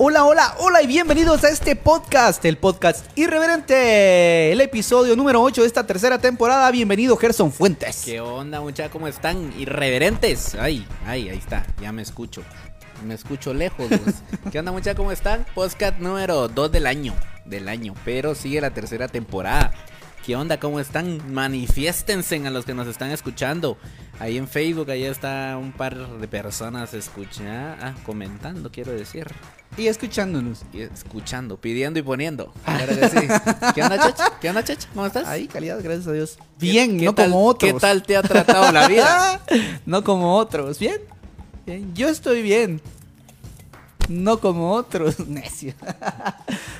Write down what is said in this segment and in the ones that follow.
Hola, hola, hola y bienvenidos a este podcast, el podcast irreverente, el episodio número 8 de esta tercera temporada. Bienvenido Gerson Fuentes. ¿Qué onda, muchachos? ¿Cómo están? Irreverentes. Ay, ay, ahí está, ya me escucho. Me escucho lejos. pues. ¿Qué onda, muchachos? ¿Cómo están? Podcast número 2 del año. Del año, pero sigue la tercera temporada. ¿Qué onda? ¿Cómo están? Manifiéstense a los que nos están escuchando. Ahí en Facebook, ahí está un par de personas escuchando, ah, comentando, quiero decir. Y escuchándonos. Y escuchando, pidiendo y poniendo. Claro que sí. ¿Qué onda, Chacha? ¿Qué onda, Chacha? ¿Cómo estás? Ahí, calidad, gracias a Dios. Bien, ¿Qué no tal- como otros. ¿Qué tal te ha tratado la vida? no como otros. Bien, bien. Yo estoy bien. No como otros, necio.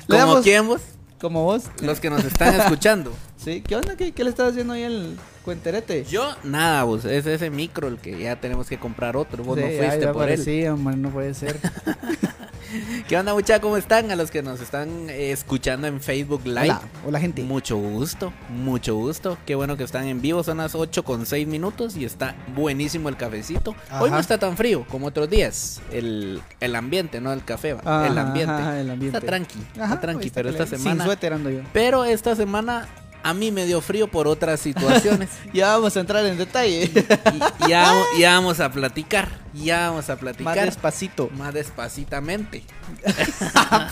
¿Como quién vos? Como vos. Los que nos están escuchando. Sí, ¿qué onda? ¿Qué, qué le estás haciendo ahí al cuenterete? Yo, nada, vos, es ese micro el que ya tenemos que comprar otro. Vos no Sí, fuiste ay, por él. man, no puede ser. ¿Qué onda, muchachos? ¿Cómo están? A los que nos están eh, escuchando en Facebook Live. Hola, hola gente. Mucho gusto, mucho gusto. Qué bueno que están en vivo. Son las 8 con 6 minutos y está buenísimo el cafecito. Hoy no está tan frío como otros días. El, el ambiente, no el café, va, Ajá, el ambiente. ajá, el ambiente. Está tranqui, está tranqui, pero esta semana. Sin suéter ando yo. Pero esta semana a mí me dio frío por otras situaciones. Ya vamos a entrar en detalle. y ya, ya vamos a platicar. Ya vamos a Más platicar. despacito. Más despacitamente.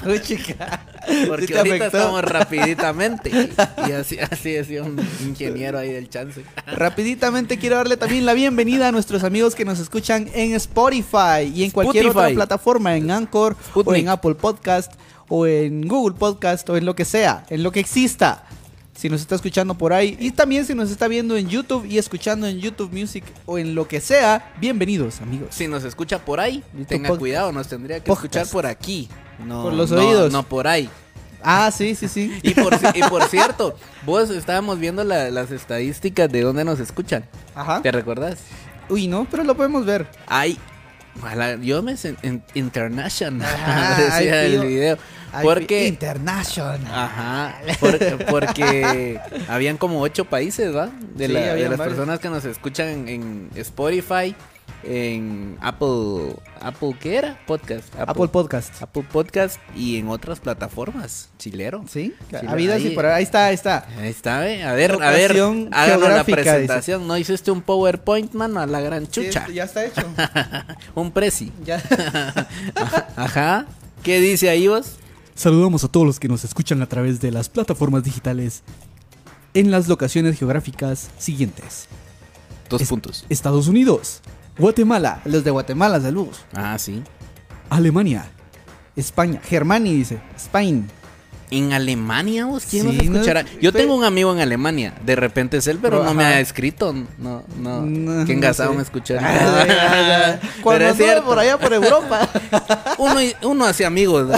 Uy, chica. Porque ¿Sí ahorita afectó? estamos rapiditamente. Y así, así decía un ingeniero ahí del chance. Rapiditamente quiero darle también la bienvenida a nuestros amigos que nos escuchan en Spotify y en cualquier otra plataforma, en Anchor o en Apple Podcast o en Google Podcast o en lo que sea, en lo que exista. Si nos está escuchando por ahí y también si nos está viendo en YouTube y escuchando en YouTube Music o en lo que sea, bienvenidos amigos. Si nos escucha por ahí, YouTube tenga cuidado, nos tendría que Podcast. escuchar por aquí. No, Por los no- oídos. No por ahí. Ah, sí, sí, sí. Y por, y por cierto, vos estábamos viendo la- las estadísticas de dónde nos escuchan. Ajá. ¿Te recordás? Uy, no, pero lo podemos ver. Ay, ojalá- yo me en- international Ah, decía el video. Porque International. Ajá, por- porque habían como ocho países, ¿va? De, Sí, la- de las varios. personas que nos escuchan en, en Spotify, en Apple, Apple, ¿qué era? Podcast. Apple Podcast. Apple Podcast y en otras plataformas, chilero. Sí, ahí- sí, por ahí está, ahí está. Ahí está, ¿ve? A ver, a ver, háganos la presentación. ¿No hiciste un PowerPoint, mano? A la gran chucha. Sí, ya está hecho. un presi. ya. Ajá. ¿Qué dice ahí vos? Saludamos a todos los que nos escuchan a través de las plataformas digitales en las locaciones geográficas siguientes. Dos Es- puntos. Estados Unidos, Guatemala, los de Guatemala, saludos. Ah, sí. Alemania, España, Germania dice, Spain. En Alemania, vos, ¿quién Sí, nos escuchará? no, Yo tengo un amigo en Alemania. De repente es él, pero, Pero, no me ha escrito. No, no. No, Qué no engasado sé. me ay. Cuando pero es cierto. por allá por Europa. Uno, uno hace amigos. ¿no?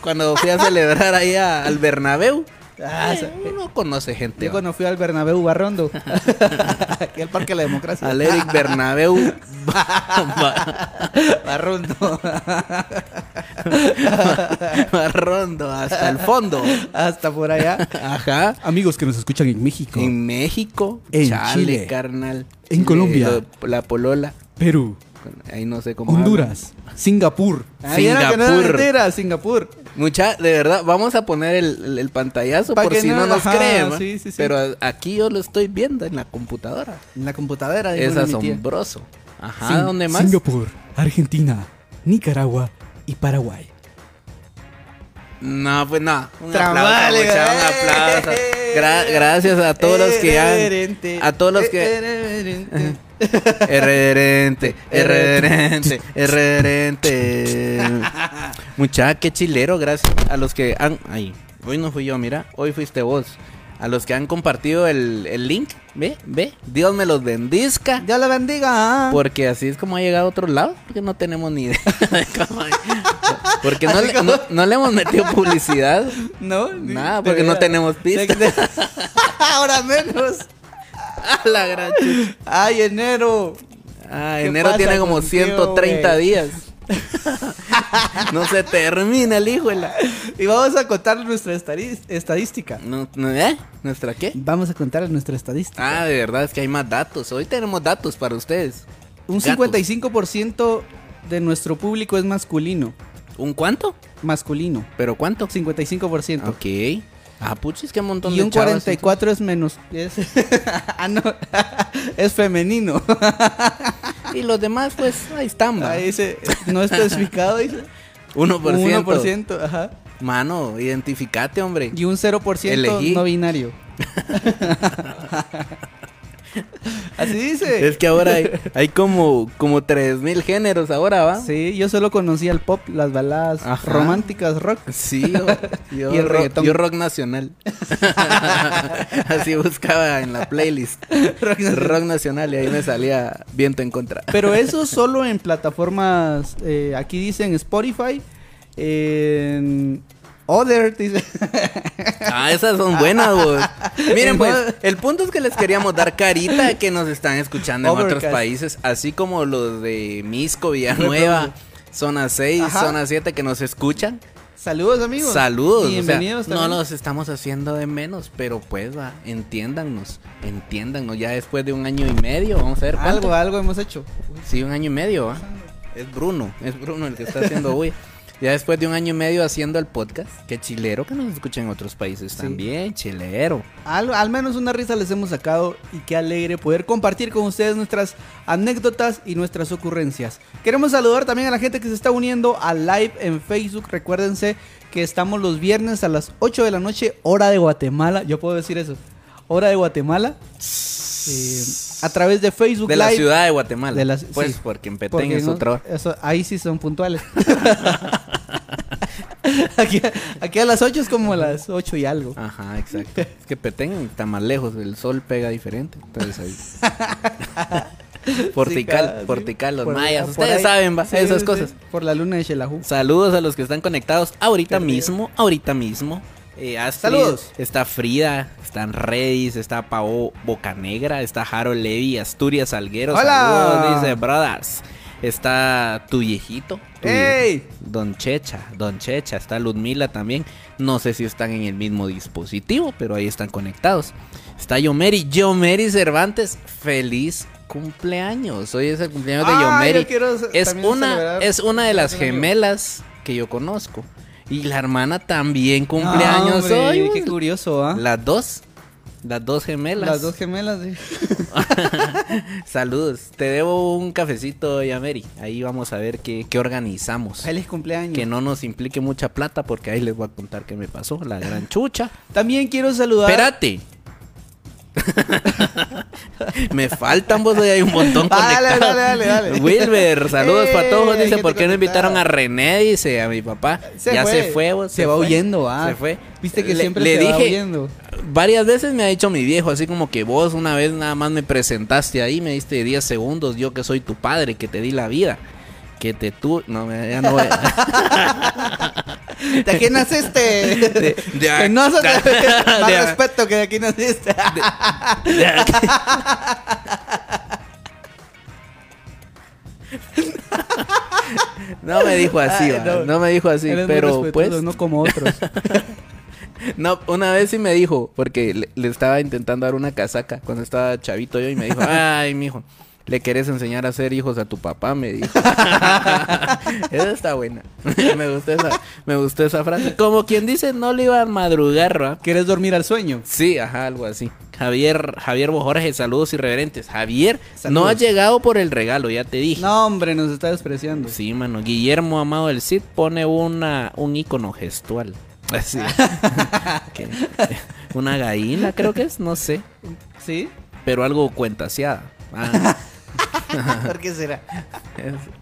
Cuando fui a celebrar ahí al Bernabéu, Ah, eh, uno conoce gente. Yo ¿va? cuando fui al Bernabéu Barrondo, aquí al Parque de la Democracia. Al Eric Bernabéu. Barrondo. Rondo, hasta el fondo. Hasta por allá. Ajá. Amigos que nos escuchan en México, En México. En chale, Chile. carnal. En Colombia. lo- La polola. Perú, Ahí no sé cómo. Honduras, Singapur. Ahí era que no era Singapur. Mucha, de verdad, vamos a poner el, el- el pantallazo Pa' por que si no, no- nos ajá, creen. sí, sí, sí. Pero aquí yo lo estoy viendo en la computadora. En la computadora. Es asombroso. Ajá, ¿dónde más? Singapur, Argentina, Nicaragua y Paraguay. No, pues no. Un aplauso, mucha, un aplauso. Gra- gracias a todos los que han. A todos los que. Irreverente, irreverente, irreverente. Mucha, qué chilero, gracias a los que han. Ay, hoy no fui yo, mira, hoy fuiste vos. A los que han compartido el, el link, ve, ve, Dios me los bendizca. Dios le bendiga. Porque así es como ha llegado a otro lado, porque no tenemos ni idea de cómo. Porque no, le, no, no le hemos metido publicidad. No, Nada, porque no tenemos pista. Ahora menos. A la gran chucha. Ay, enero. Ah, ¿Qué enero tiene como contigo, 130 güey? días. no se termina el hijo. Y vamos a contar nuestra estadística. No, no, ¿eh? ¿Nuestra qué? Vamos a contar nuestra estadística. Ah, de verdad, es que hay más datos. Hoy tenemos datos para ustedes. Un gatos. 55% de nuestro público es masculino. ¿Un cuánto? masculino. ¿Pero cuánto? 55%. Ok. Ah, puchis, qué montón Y de un chavas. 44 es menos. Es, ah, no, es femenino. Y los demás, pues, ahí están. Ahí dice, no especificado, dice. 1%. 1%, ajá. Mano, identificate, hombre. Y un 0% Elegí. no binario. Así dice. Es que ahora hay, hay como, como 3000 géneros ahora, ¿va? Sí, yo solo conocía el pop, las baladas Ajá. románticas, rock. Sí, yo, yo Y el rock, reggaetón. yo rock nacional. Así buscaba en la playlist. rock nacional y ahí me salía viento en contra. Pero eso solo en plataformas, eh, aquí dicen Spotify, en Other, dice. Ah, esas son buenas, vos. Miren, En pues, el punto es que les queríamos dar carita que nos están escuchando en otros Overcast. países, así como los de Misco, Villanueva, Zona 6, Ajá. Zona 7 que nos escuchan. Saludos, amigos. Saludos. o sea, Bienvenidos no los estamos haciendo de menos, pero pues va, entiéndannos, entiéndannos. Ya después de un año y medio, vamos a ver cuánto. Algo, algo hemos hecho. Sí, un año y medio, ¿va? Es Bruno, es Bruno el que está haciendo bulla. Ya después de un año y medio haciendo el podcast, que chilero que nos escuchen en otros países Sí. también, chilero. Al, al menos una risa les hemos sacado y qué alegre poder compartir con ustedes nuestras anécdotas y nuestras ocurrencias. Queremos saludar también a la gente que se está uniendo al live en Facebook. Recuérdense que estamos los viernes a las 8 de la noche, hora de Guatemala. Yo puedo decir eso. Hora de Guatemala. Eh, a través de Facebook De la ciudad de Guatemala. De pues sí. porque en Petén Porque es no- eso- ahí sí son puntuales. aquí, aquí a las 8 es como las 8 y algo. Ajá, exacto. Es que Petén está más lejos, el sol pega diferente. Entonces ahí. Portical, Sí, Portical, los por- mayas. Ustedes ahí. saben, va, Sí, esas sí, cosas. Por la luna de Xelajú. Saludos a los que están conectados ahorita Perdido. mismo, ahorita mismo. Eh, Astrid, Saludos. Está Frida, están Redis, está Pao Bocanegra, está Harold Levy, Asturias Salguero. Hola. Saludos, dice Brothers. Está tu viejito. tu ¡Ey! vie- Don Checha, Don Checha, está Ludmila también. No sé si están en el mismo dispositivo, pero ahí están conectados. Está Yomeri, Yomeri Cervantes, feliz cumpleaños. Hoy es el cumpleaños de Ah, Yomeri. yo Es una, celebrar es una de las gemelas que yo conozco. Y la hermana también cumpleaños hombre, hoy. Qué curioso, ¿ah? Las dos. Las dos gemelas. Las dos gemelas. sí. Saludos. Te debo un cafecito, Yameri. Ahí vamos a ver qué, qué organizamos. Feliz cumpleaños. Que no nos implique mucha plata porque ahí les voy a contar qué me pasó. La gran chucha. También quiero saludar. Espérate. me faltan vos, hoy hay un montón Dale, conectados. dale, dale, dale. Wilber, saludos Eh, para todos. hay Dice, ¿por qué no invitaron a. René? Dice, a mi papá. Se ya fue. se fue, vos, Se va huyendo, ah. Se fue. Viste que Le- siempre le se va dije, huyendo. Varias veces me ha dicho mi viejo, así como que vos una vez nada más me presentaste ahí, me diste 10 segundos, yo que soy tu padre, que te di la vida, que te tú... No, ya no voy a- ¿De aquí naciste? de- que no de- respeto que de aquí naciste. No me dijo así, Ay, no, me dijo así, pero pues... No como otros. No, una vez sí me dijo, porque le, le estaba intentando dar una casaca cuando estaba chavito yo y me dijo, ay, mijo, le querés enseñar a ser hijos a tu papá, me dijo. esa está buena. me gustó esa, me gustó esa frase. Como quien dice, no le iba a madrugar, ¿va? ¿Quieres dormir al sueño? Sí, ajá, algo así. Javier, Javier Bojorge, saludos irreverentes. Javier, no ha llegado por el regalo, ya te dije. No, hombre, nos está despreciando. Sí, mano. Guillermo Amado del Cid pone una, un icono gestual. Así. Que- una gallina, creo que es, no sé. ¿Sí? Pero algo cuentaseada. Ah, ¿Por qué será?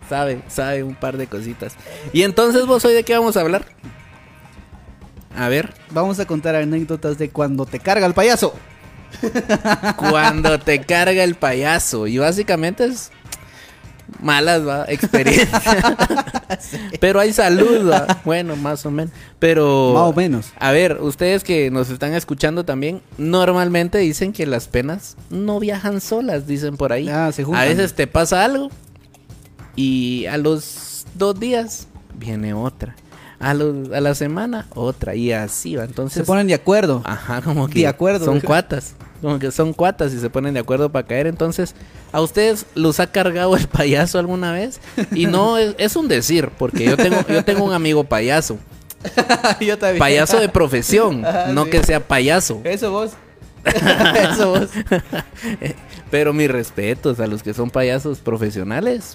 sabe, sabe un par de cositas. Y entonces, vos hoy de qué vamos a hablar? A ver, Vamos a contar anécdotas de cuando te carga el payaso. cuando te carga el payaso. Y básicamente es malas, va, experiencias. Pero hay salud, va. Bueno, más o menos. Pero. Más o menos. A ver, ustedes que nos están escuchando también, normalmente dicen que las penas no viajan solas, dicen por ahí. Ah, se juntan. a veces te pasa algo y a los dos días viene otra. A, los- a la semana otra y así va. Entonces, Se ponen de acuerdo. ajá, como que de acuerdo. son cuatas. Como que son cuatas y se ponen de acuerdo para caer. Entonces, ¿a ustedes los ha cargado el payaso alguna vez? Y no es, es un decir, porque yo tengo, yo tengo un amigo payaso. Yo también. Payaso de profesión, Ajá, no sí. que sea payaso. Eso vos. Eso vos. Pero mis respetos a los que son payasos profesionales.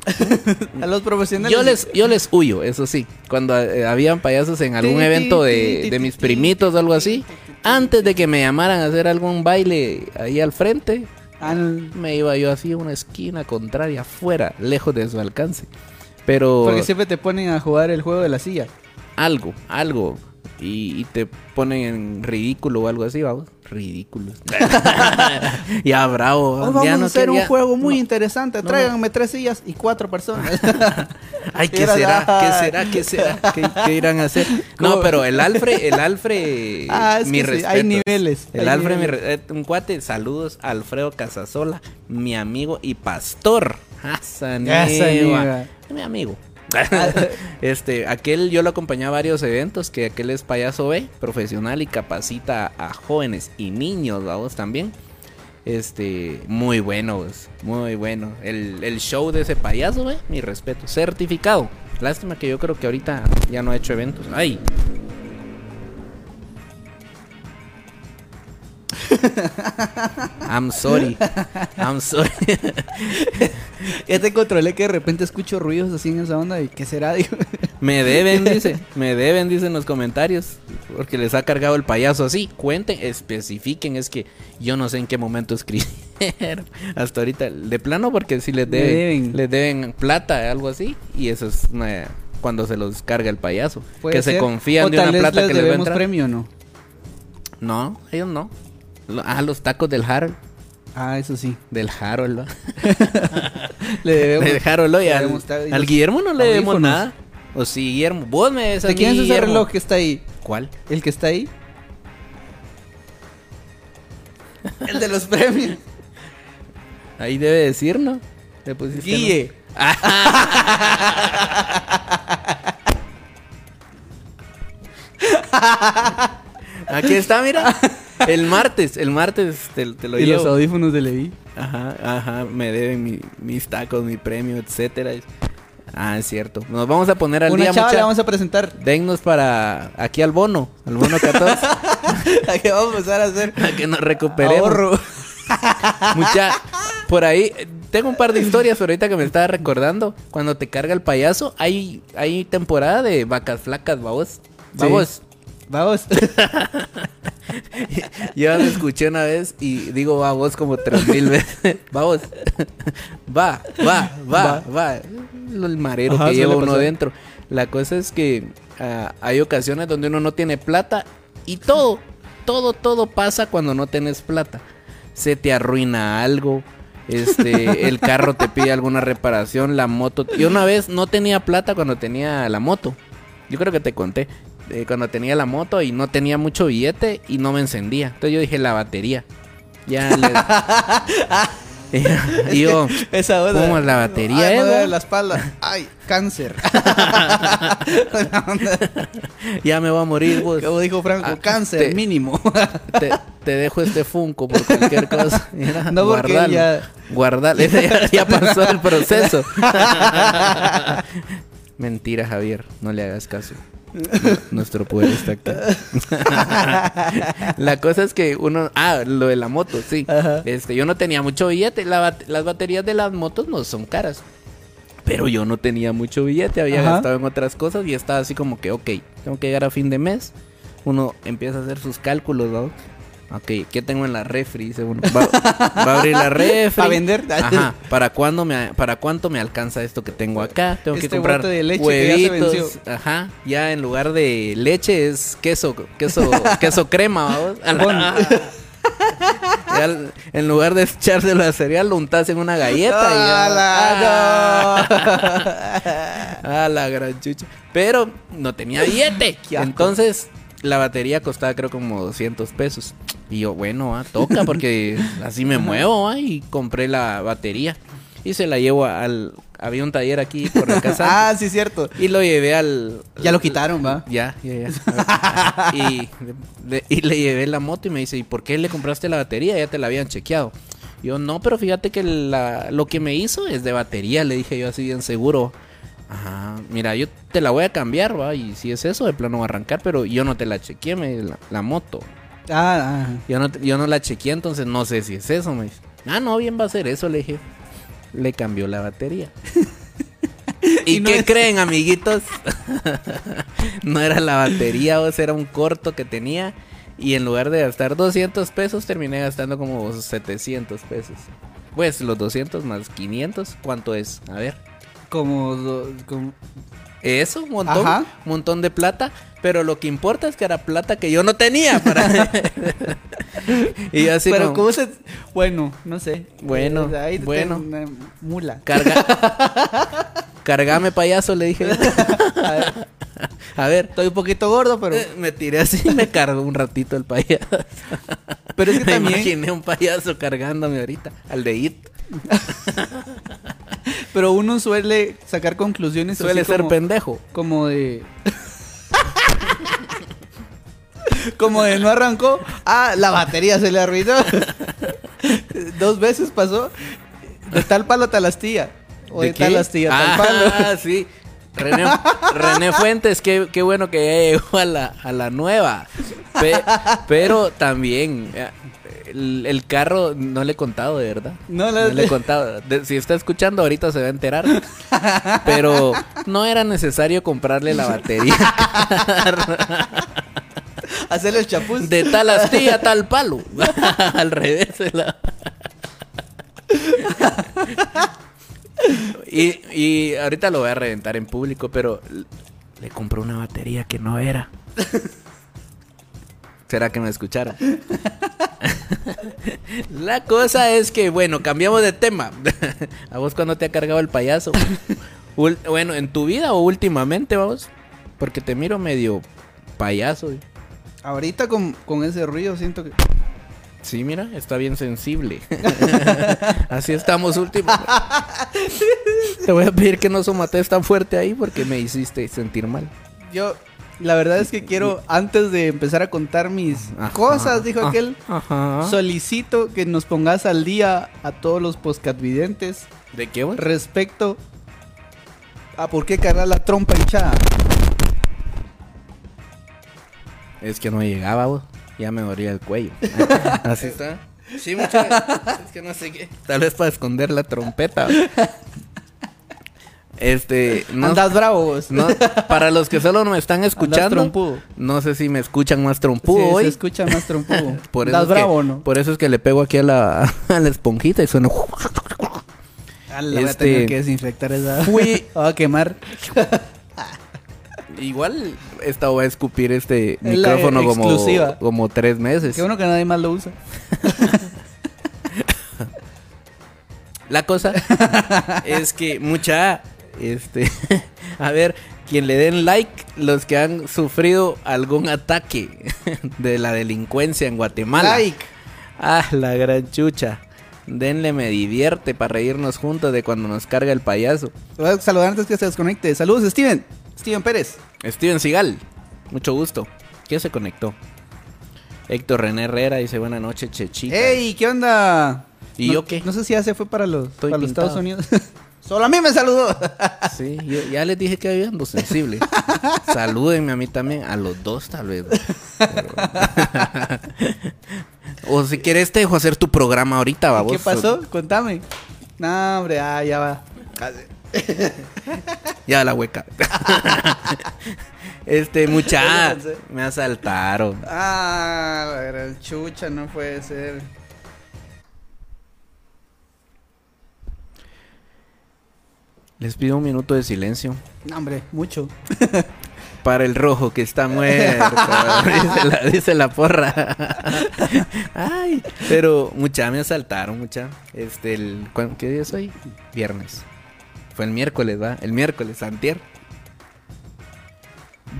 A los profesionales. Yo les, yo les huyo, eso sí. Cuando eh, habían payasos en algún evento de, de mis primitos o algo así, antes de que me llamaran a hacer algún baile ahí al frente, me iba yo así a una esquina contraria, afuera, lejos de su alcance. Pero Porque siempre te ponen a jugar el juego de la silla. algo, algo. Y, y te ponen en ridículo o algo así, vamos. Ridículos. ya, bravo. Hoy vamos ya a hacer un juego muy no. interesante. no. Tráiganme tres sillas y cuatro personas. Ay, ¿qué será? ¿Qué será? ¿Qué será? ¿Qué, qué irán a hacer? No, pero el Alfre, el Alfre, Ah, es mi que sí, hay niveles, El hay Alfre, mi re- un cuate, saludos, Alfredo Casasola, mi amigo y pastor. Nieva. Mi amigo. este, aquel yo lo acompañé a varios eventos, que aquel es payaso B, profesional y capacita a jóvenes y niños, vamos también. Este, muy bueno, muy bueno. El, el show de ese payaso, ¿ve? mi respeto. Certificado. Lástima que yo creo que ahorita ya no ha hecho eventos. Ay. I'm sorry. I'm sorry. ya te controlé que de repente escucho ruidos así en esa onda. ¿Y qué será? Digo. Me deben, dice. Me deben, dice en los comentarios. Porque les ha cargado el payaso así. Cuenten, especifiquen. Es que yo no sé en qué momento escribieron. Hasta ahorita. De plano, porque si les Le deben, deben. les deben plata, algo así. Y eso es una- cuando se los carga el payaso. Que se confían O de tal una vez plata les que les va a entrar. premio, ¿no? No, ellos no. Ah, los tacos del Harold. Ah, eso sí. Del Harold. Le debemos. Del Harold, al, debemos y al Guillermo no le debemos audífonos. nada. O si Guillermo, vos me debes a ¿De quién es ese reloj que está ahí? ¿Cuál? ¿El que está ahí? El de los premios. Ahí debe decir, ¿no? Le pusiste, ¿no? Guille. Aquí está, mira. El martes, el martes te, te lo Y los llevo. audífonos de Levi. Ajá, ajá, me deben mi- mis tacos, mi premio, etcétera. Ah, es cierto. Nos vamos a poner al Una día, chava mucha. la vamos a presentar. Dennos para aquí al bono, al bono 14, ¿A qué vamos a empezar a hacer? a que nos recuperemos. Ahorro. Mucha, por ahí, tengo un par de historias ahorita que me estaba recordando. Cuando te carga el payaso, hay, hay temporada de vacas flacas, vamos. Vamos. Vamos. Yo lo escuché una vez y digo vamos como tres mil veces. Vamos. Va, va, va, va. El marero Ajá, que lleva uno dentro. La cosa es que ah, hay ocasiones donde uno no tiene plata y todo, todo, todo pasa cuando no tienes plata. Se te arruina algo. Este, el carro te pide alguna reparación, la moto. Yo una vez no tenía plata cuando tenía la moto. Yo creo que te conté. Eh, cuando tenía la moto y no tenía mucho billete y no me encendía. Entonces yo dije la batería. Ya le... y yo, Esa onda. ¿Cómo la batería, Ay, duele va? la espalda. Ay, cáncer. ya me voy a morir, vos. Como dijo Franco, Ah, cáncer te- mínimo. Te, te dejo este Funko por cualquier cosa. No, porque guardalo. ya- Guardalo. ya, ya pasó el proceso. Mentira, Javier. No le hagas caso. Nuestro poder está aquí. la cosa es que uno. Ah, lo de la moto, sí. Ajá. Este, yo no tenía mucho billete. La las baterías de las motos no son caras. Pero yo no tenía mucho billete, había Ajá. gastado en otras cosas y estaba así como que, ok, tengo que llegar a fin de mes. Uno empieza a hacer sus cálculos, ¿no? Ok, ¿qué tengo en la refri? Dice uno. Va, va a abrir la refri. ¿Pa vender? Ajá. ¿Para, cuándo me, ¿Para cuánto me alcanza esto que tengo acá? Tengo que Este comprar de leche que ya se huevitos. venció. Ajá. Ya en lugar de leche es queso, queso, queso crema, ¿vamos? Ya en lugar de echárselo a cereal, lo untas en una galleta y ya. ¡Hala! Ah, la gran chucha. Pero no tenía billete. Entonces, la batería costaba creo como 200 pesos. Y yo, bueno, ah, toca porque así me muevo, ah, y compré la batería. Y se la llevo al, había un taller aquí por la casa. Ah, sí, cierto. y lo llevé al... Ya lo quitaron, ¿va? Ya, ya, ya. y, le- y le llevé la moto y me dice, ¿y por qué le compraste la batería? Ya te la habían chequeado. Yo, no, pero fíjate que la- lo que me hizo es de batería, le dije yo así bien seguro. Ajá, mira, yo te la voy a cambiar, va, y si es eso, de plano va a arrancar, pero yo no te la chequeé, me, la, la moto. Ah, ah. Yo no, yo no la chequeé, entonces no sé si es eso, me dice. Ah, no, bien va a ser eso, le dije. Le cambió la batería. ¿Y, Y no qué es- creen, amiguitos? no era la batería, o sea, era un corto que tenía. Y en lugar de gastar 200 pesos, terminé gastando como 700 pesos. Pues los 200 más 500, ¿cuánto es? A ver. Como, do- como- Eso, un montón, Ajá. montón de plata. Pero lo que importa es que era plata que yo no tenía. Para... y yo así Pero como, cómo se... Bueno, no sé. Bueno, Eh, ahí bueno. mula. Carga... Cargame payaso, le dije. A ver, A ver. estoy un poquito gordo, pero... Eh, Me tiré así y me cargó un ratito el payaso. Pero es que me también... imaginé un payaso cargándome ahorita. Al de It. Pero uno suele sacar conclusiones así Suele ser como- pendejo. Como de. Como de no arrancó. Ah, la batería se le arruinó. Dos veces pasó. De tal palo a tal astilla. O de, tal astilla a tal Ah, palo. sí. René, René Fuentes, qué, qué bueno que ya llegó a la, a la nueva. Pe- pero también, eh, el, el carro no le he contado, de verdad. No, le he contado. De- si está escuchando, ahorita se va a enterar. Pero no era necesario comprarle la batería. Hacerle el chapuz. De tal astilla tal palo. Al revés. la- y, y ahorita lo voy a reventar en público, pero le compró una batería que no era. ¿Será que me escucharon? La cosa es que, bueno, cambiamos de tema. ¿A vos cuándo te ha cargado el payaso? Bueno, ¿en tu vida o últimamente, vamos? Porque te miro medio payaso. Ahorita con, con ese ruido siento que. Sí, mira, está bien sensible. Así estamos últimos. Te voy a pedir que no somates tan fuerte ahí porque me hiciste sentir mal. Yo. La verdad es que quiero, antes de empezar a contar mis Ajá, cosas, dijo ah, aquel, Ajá. solicito que nos pongas al día a todos los podcastvidentes ¿De qué, güey? respecto a por qué cargar la trompa hinchada. Es que no llegaba. Ya me dolía el cuello. Así está. Sí, muchas Es que no sé qué. Tal vez para esconder la trompeta. Este. No, Andas bravo vos. no, para los que solo me están escuchando, no sé si me escuchan más Sí, trompudo se hoy. escucha más trompudo. Por eso, ¿Andas es que, bravo o no? por eso es que le pego aquí a la, a la esponjita y suena. Ah, la voy a este- tener que desinfectar esa. Fui- Va a quemar. Igual esta voy a escupir este la micrófono como, exclusiva. como tres meses. Qué bueno que nadie más lo usa. La cosa es que mucha, este, a ver, quien le den like, los que han sufrido algún ataque de la delincuencia en Guatemala. Like. Ah, la gran chucha. Denle me divierte para reírnos juntos de cuando nos carga el payaso. Voy a saludar antes que se desconecte. Saludos, Steven. Steven Pérez. Steven Sigal, mucho gusto. ¿Quién se conectó? Héctor René Herrera dice buena noche, Chechita. ¡Ey! ¿Qué onda? ¿Y No- yo qué? No sé si ya se fue para los, para. Estados Unidos. Solo a mí me saludó. Sí, yo ya les dije que ando sensible. Salúdenme a mí también, a los dos tal vez. Pero- o si quieres te dejo hacer tu programa ahorita, babos. ¿Qué pasó? Contame. No, hombre, ah, ya va. Ya la hueca. este, mucha, me asaltaron. Ah, la gran chucha, no puede ser. Les pido un minuto de silencio. No, hombre, mucho. Para el rojo que está muerto. dice, la, dice la porra. Ay, pero mucha me asaltaron, mucha. Este, el, ¿cuán- ¿qué día es hoy? Viernes. Fue el miércoles, ¿va? El miércoles, antier.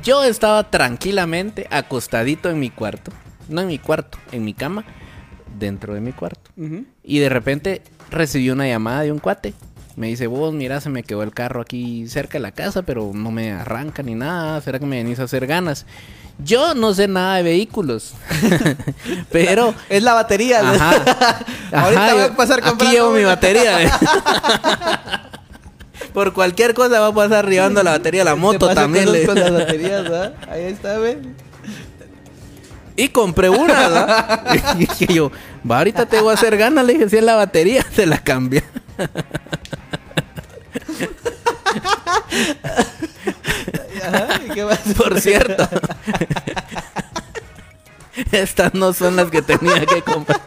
Yo estaba tranquilamente acostadito en mi cuarto. No en mi cuarto, en mi cama. Dentro de mi cuarto. Y de repente recibí una llamada de un cuate. Me dice, vos, mira, se me quedó el carro aquí cerca de la casa, pero no me arranca ni nada. ¿Será que me venís a hacer ganas? Yo no sé nada de vehículos. pero. Es la batería. Ajá. Ahorita voy a pasar Aquí comprando llevo mi batería. Por cualquier cosa va a pasar llevando la batería a la moto también. le- Con las baterías, ¿verdad? Ahí está, ve. Y compré una, ¿verdad? Y dije yo, va, ahorita te voy a hacer ganas. Le dije, si es la batería, se la cambia. Ajá, ¿y qué más? Por cierto. Estas no son las que tenía que comprar.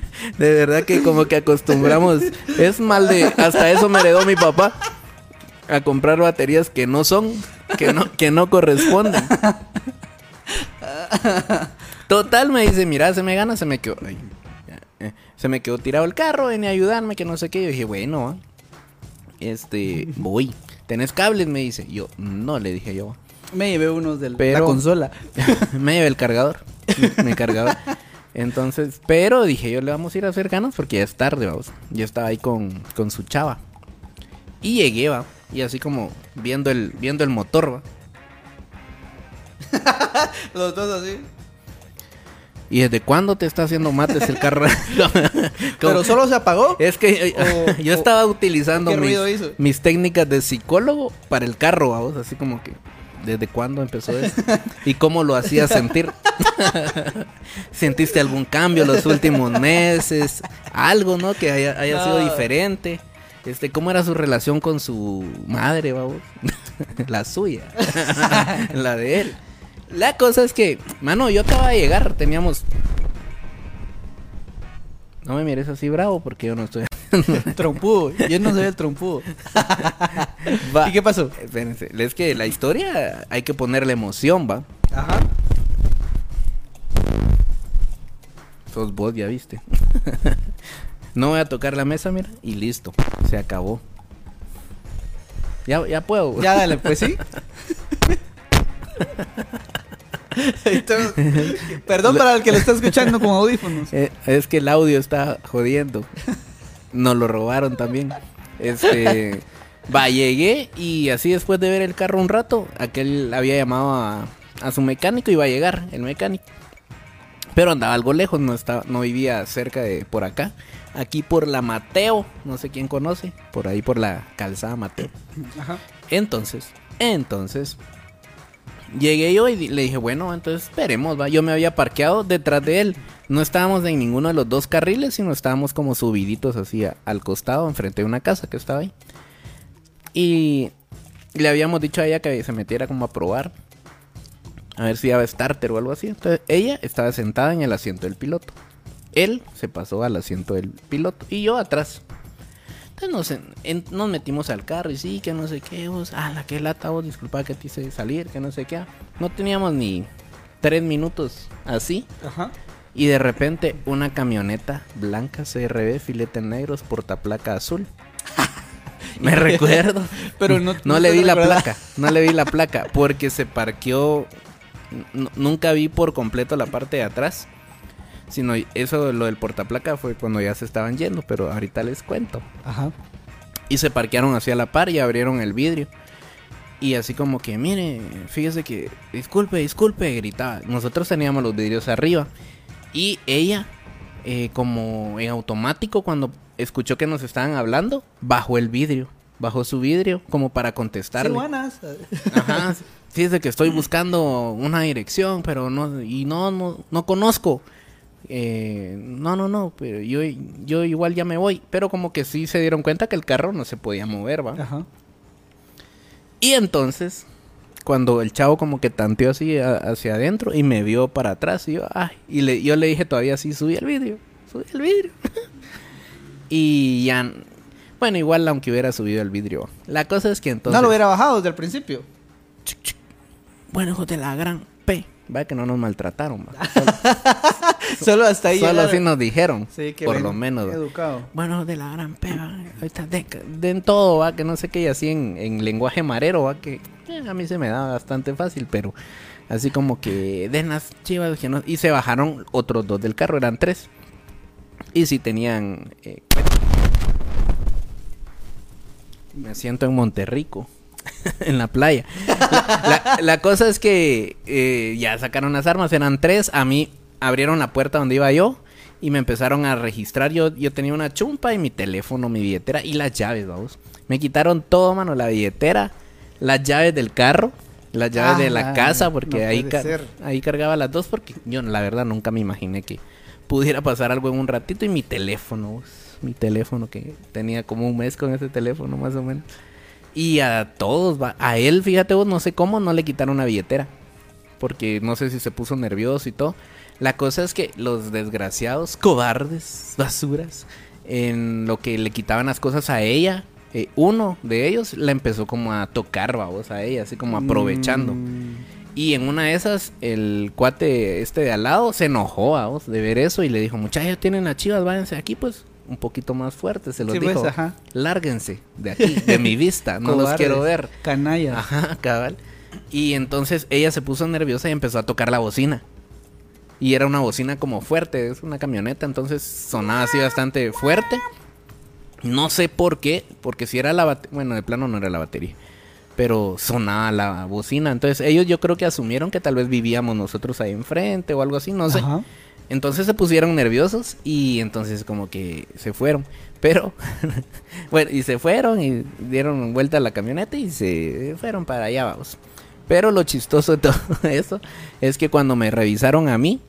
De verdad que como que acostumbramos. Es mal de. Hasta eso me heredó mi papá. A comprar baterías que no son. Que no, que no corresponden. Total me dice, mira, se me gana, se me quedó. ay, eh, se me quedó tirado el carro, ven a ayudarme, que no sé qué. Yo dije, bueno, este, voy. ¿Tenés cables? Me dice. Yo, no, le dije yo. Me llevé unos de la consola. me llevé el cargador. Mi cargador. Entonces, pero dije yo le vamos a ir a hacer ganas porque ya es tarde, vamos. Yo estaba ahí con, con su chava. Y llegué, va. Y así como viendo el, viendo el motor, va. Los dos así. ¿Y desde cuándo te está haciendo mates el carro? Pero solo se apagó. Es que O- yo estaba utilizando ¿qué mis, mis técnicas de psicólogo para el carro, vamos, así como que ¿desde cuándo empezó eso? ¿Y cómo lo hacía sentir? ¿Sentiste algún cambio los últimos meses? Algo, ¿no? Que haya, haya sido diferente. Este, ¿cómo era su relación con su madre, vamos? La suya. La de él. La cosa es que, mano, yo acababa de llegar, teníamos... No me mires así bravo porque yo no estoy... Trompudo. Yo no soy el trompudo. Va. ¿Y qué pasó? Espérense, es que la historia hay que ponerle emoción, va. Ajá. Sos vos, ya viste. no voy a tocar la mesa, mira, y listo, se acabó. Ya, ya puedo. Ya dale, pues sí. Entonces, Perdón para el que lo está escuchando con audífonos. Eh, es que el audio está jodiendo. Nos lo robaron también. Este. Va, llegué y así después de ver el carro un rato, aquel había llamado a, a su mecánico y iba a llegar, el mecánico. Pero andaba algo lejos, no estaba, no vivía cerca de por acá. Aquí por la Mateo, no sé quién conoce, por ahí por la calzada Mateo. Ajá. Entonces, entonces, llegué yo y le dije, bueno, entonces esperemos, va. Yo me había parqueado detrás de él. No estábamos en ninguno de los dos carriles, sino estábamos como subiditos así al costado, enfrente de una casa que estaba ahí. Y le habíamos dicho a ella que se metiera como a probar. A ver si daba starter o algo así. Entonces, ella estaba sentada en el asiento del piloto. Él se pasó al asiento del piloto y yo atrás. Entonces nos, en- en- nos metimos al carro y sí, que no sé qué, vos, ah, la que lata, vos, disculpa que te hice salir, que no sé qué. No teníamos ni tres minutos así. Ajá. Y de repente una camioneta blanca CRB, filete negros, portaplaca azul. Me recuerdo. Pero no, No no le vi la placa, no le vi la placa, porque se parqueó. nunca vi por completo la parte de atrás. Sino eso, lo del portaplaca fue cuando ya se estaban yendo, pero ahorita les cuento. Ajá. Y se parquearon hacia la par y abrieron el vidrio. Y así como que, mire, fíjese que, disculpe, disculpe, gritaba. Nosotros teníamos los vidrios arriba. Y ella, eh, como en automático, cuando escuchó que nos estaban hablando, bajó el vidrio. Bajó su vidrio como para Sí, contestarle. buenas. Ajá. Fíjese que estoy buscando una dirección, pero no, y no, no, no conozco. Eh, no, no, no, pero yo, yo igual ya me voy. Pero como que sí se dieron cuenta que el carro no se podía mover, ¿va? Ajá. Y entonces, cuando el chavo como que tanteó así a- hacia adentro y me vio para atrás, y yo, ay, y le, yo le dije todavía así, subí el vidrio, subí el vidrio. y ya, bueno, igual aunque hubiera subido el vidrio. La cosa es que entonces... No lo hubiera bajado desde el principio. Bueno, hijos de la gran P. Va que no nos maltrataron, va. Solo hasta ahí. Solo así nos dijeron. Sí, que por lo menos. Educado. Bueno, de la gran P, va. Ahorita de, den todo, va, que no sé qué, y así en, en lenguaje marero, va, que eh, a mí se me da bastante fácil, pero así como que den las chivas que no- Y se bajaron otros dos del carro, eran tres. Y si tenían... eh, Me siento en Monterrico, en la playa. La, la- la cosa es que eh, ya sacaron las armas, eran tres. A mí abrieron la puerta donde iba yo y me empezaron a registrar. Yo, yo tenía una chumpa y mi teléfono, mi billetera y las llaves, vamos. Me quitaron todo, mano, la billetera, las llaves del carro, las llaves de la Ah, casa, no porque ahí, puede ca- ser. ahí cargaba las dos, porque yo la verdad nunca me imaginé que pudiera pasar algo en un ratito y mi teléfono, mi teléfono que tenía como un mes con ese teléfono más o menos. Y a todos, a él, fíjate vos, no sé cómo, no le quitaron la billetera. Porque no sé si se puso nervioso y todo. La cosa es que los desgraciados, cobardes, basuras, en lo que le quitaban las cosas a ella, eh, uno de ellos la empezó como a tocar, vamos, a ella, así como aprovechando. Mm, Y en una de esas, el cuate este de al lado se enojó, vamos, de ver eso y le dijo, muchachos, tienen las chivas, váyanse aquí, pues, un poquito más fuerte, se los Sí, pues, dijo. ajá. Lárguense de aquí, de mi vista, no los quiero ver. Canalla. Ajá, cabal. Y entonces ella se puso nerviosa y empezó a tocar la bocina. Y era una bocina como fuerte, es una camioneta, entonces sonaba así bastante fuerte. No sé por qué, porque si era la batería, bueno, de plano no era la batería, pero sonaba la bocina. Entonces ellos yo creo que asumieron que tal vez vivíamos nosotros ahí enfrente o algo así, no sé. Ajá. Entonces se pusieron nerviosos y entonces como que se fueron. Pero, bueno, y se fueron y dieron vuelta a la camioneta y se fueron para allá, vamos. Pero lo chistoso de todo eso es que cuando me revisaron a mí,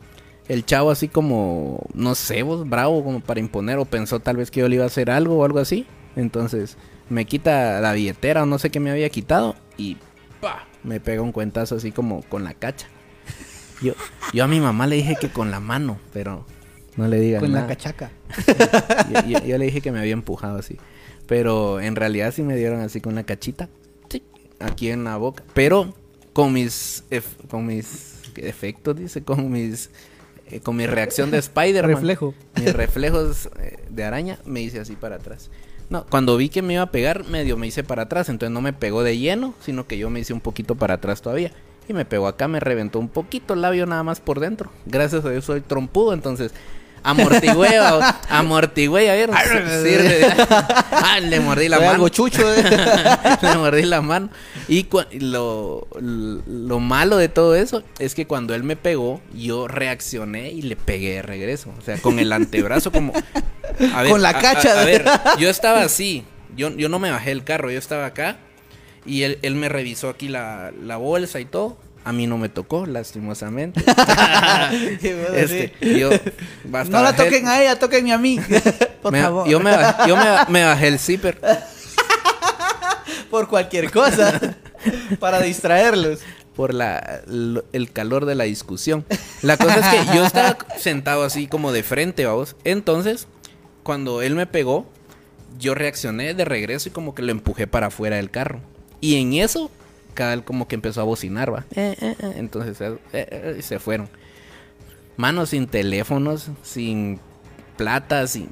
el chavo así como, no sé, vos, bravo como para imponer o pensó tal vez que yo le iba a hacer algo o algo así. Entonces me quita la billetera o no sé qué me había quitado y pa, me pega un cuentazo así como con la cacha. Yo, yo a mi mamá le dije que con la mano, pero no le digan Con la cachaca. Yo, yo- yo le dije que me había empujado así. Pero en realidad sí me dieron así con la cachita. tic, aquí en la boca. Pero con mis con mis efectos, dice, con mis eh, con mi reacción de Spider-Man. Reflejo. Mis reflejos eh, de araña me hice así para atrás. No, cuando vi que me iba a pegar, medio me hice para atrás. Entonces no me pegó de lleno, sino que yo me hice un poquito para atrás todavía. Y me pegó acá, me reventó un poquito el labio nada más por dentro. Gracias a Dios soy trompudo, entonces amortigüé, ya vieron. Sirve. Ah, le mordí la Soy mano. algo chucho. eh. le mordí la mano. Y lo, lo malo de todo eso es que cuando él me pegó, yo reaccioné y le pegué de regreso. O sea, con el antebrazo como... A Con la cacha A, de- ver, yo estaba así. Yo, yo no me bajé del carro, yo estaba acá. Y él, él me revisó aquí la, la bolsa y todo. A mí no me tocó, lastimosamente. este, yo, no la toquen a ella, toquenme a mí. Por me- favor. Yo, me, yo me, me bajé el zipper. Por cualquier cosa. para distraerlos. por la, el calor de la discusión. La cosa es que yo estaba sentado así como de frente, vamos. Entonces, cuando él me pegó, yo reaccioné de regreso y como que lo empujé para afuera del carro. Y en eso, cada él como que empezó a bocinar, va. Eh, eh, eh. Entonces, se fueron. Manos sin teléfonos, sin plata, sin...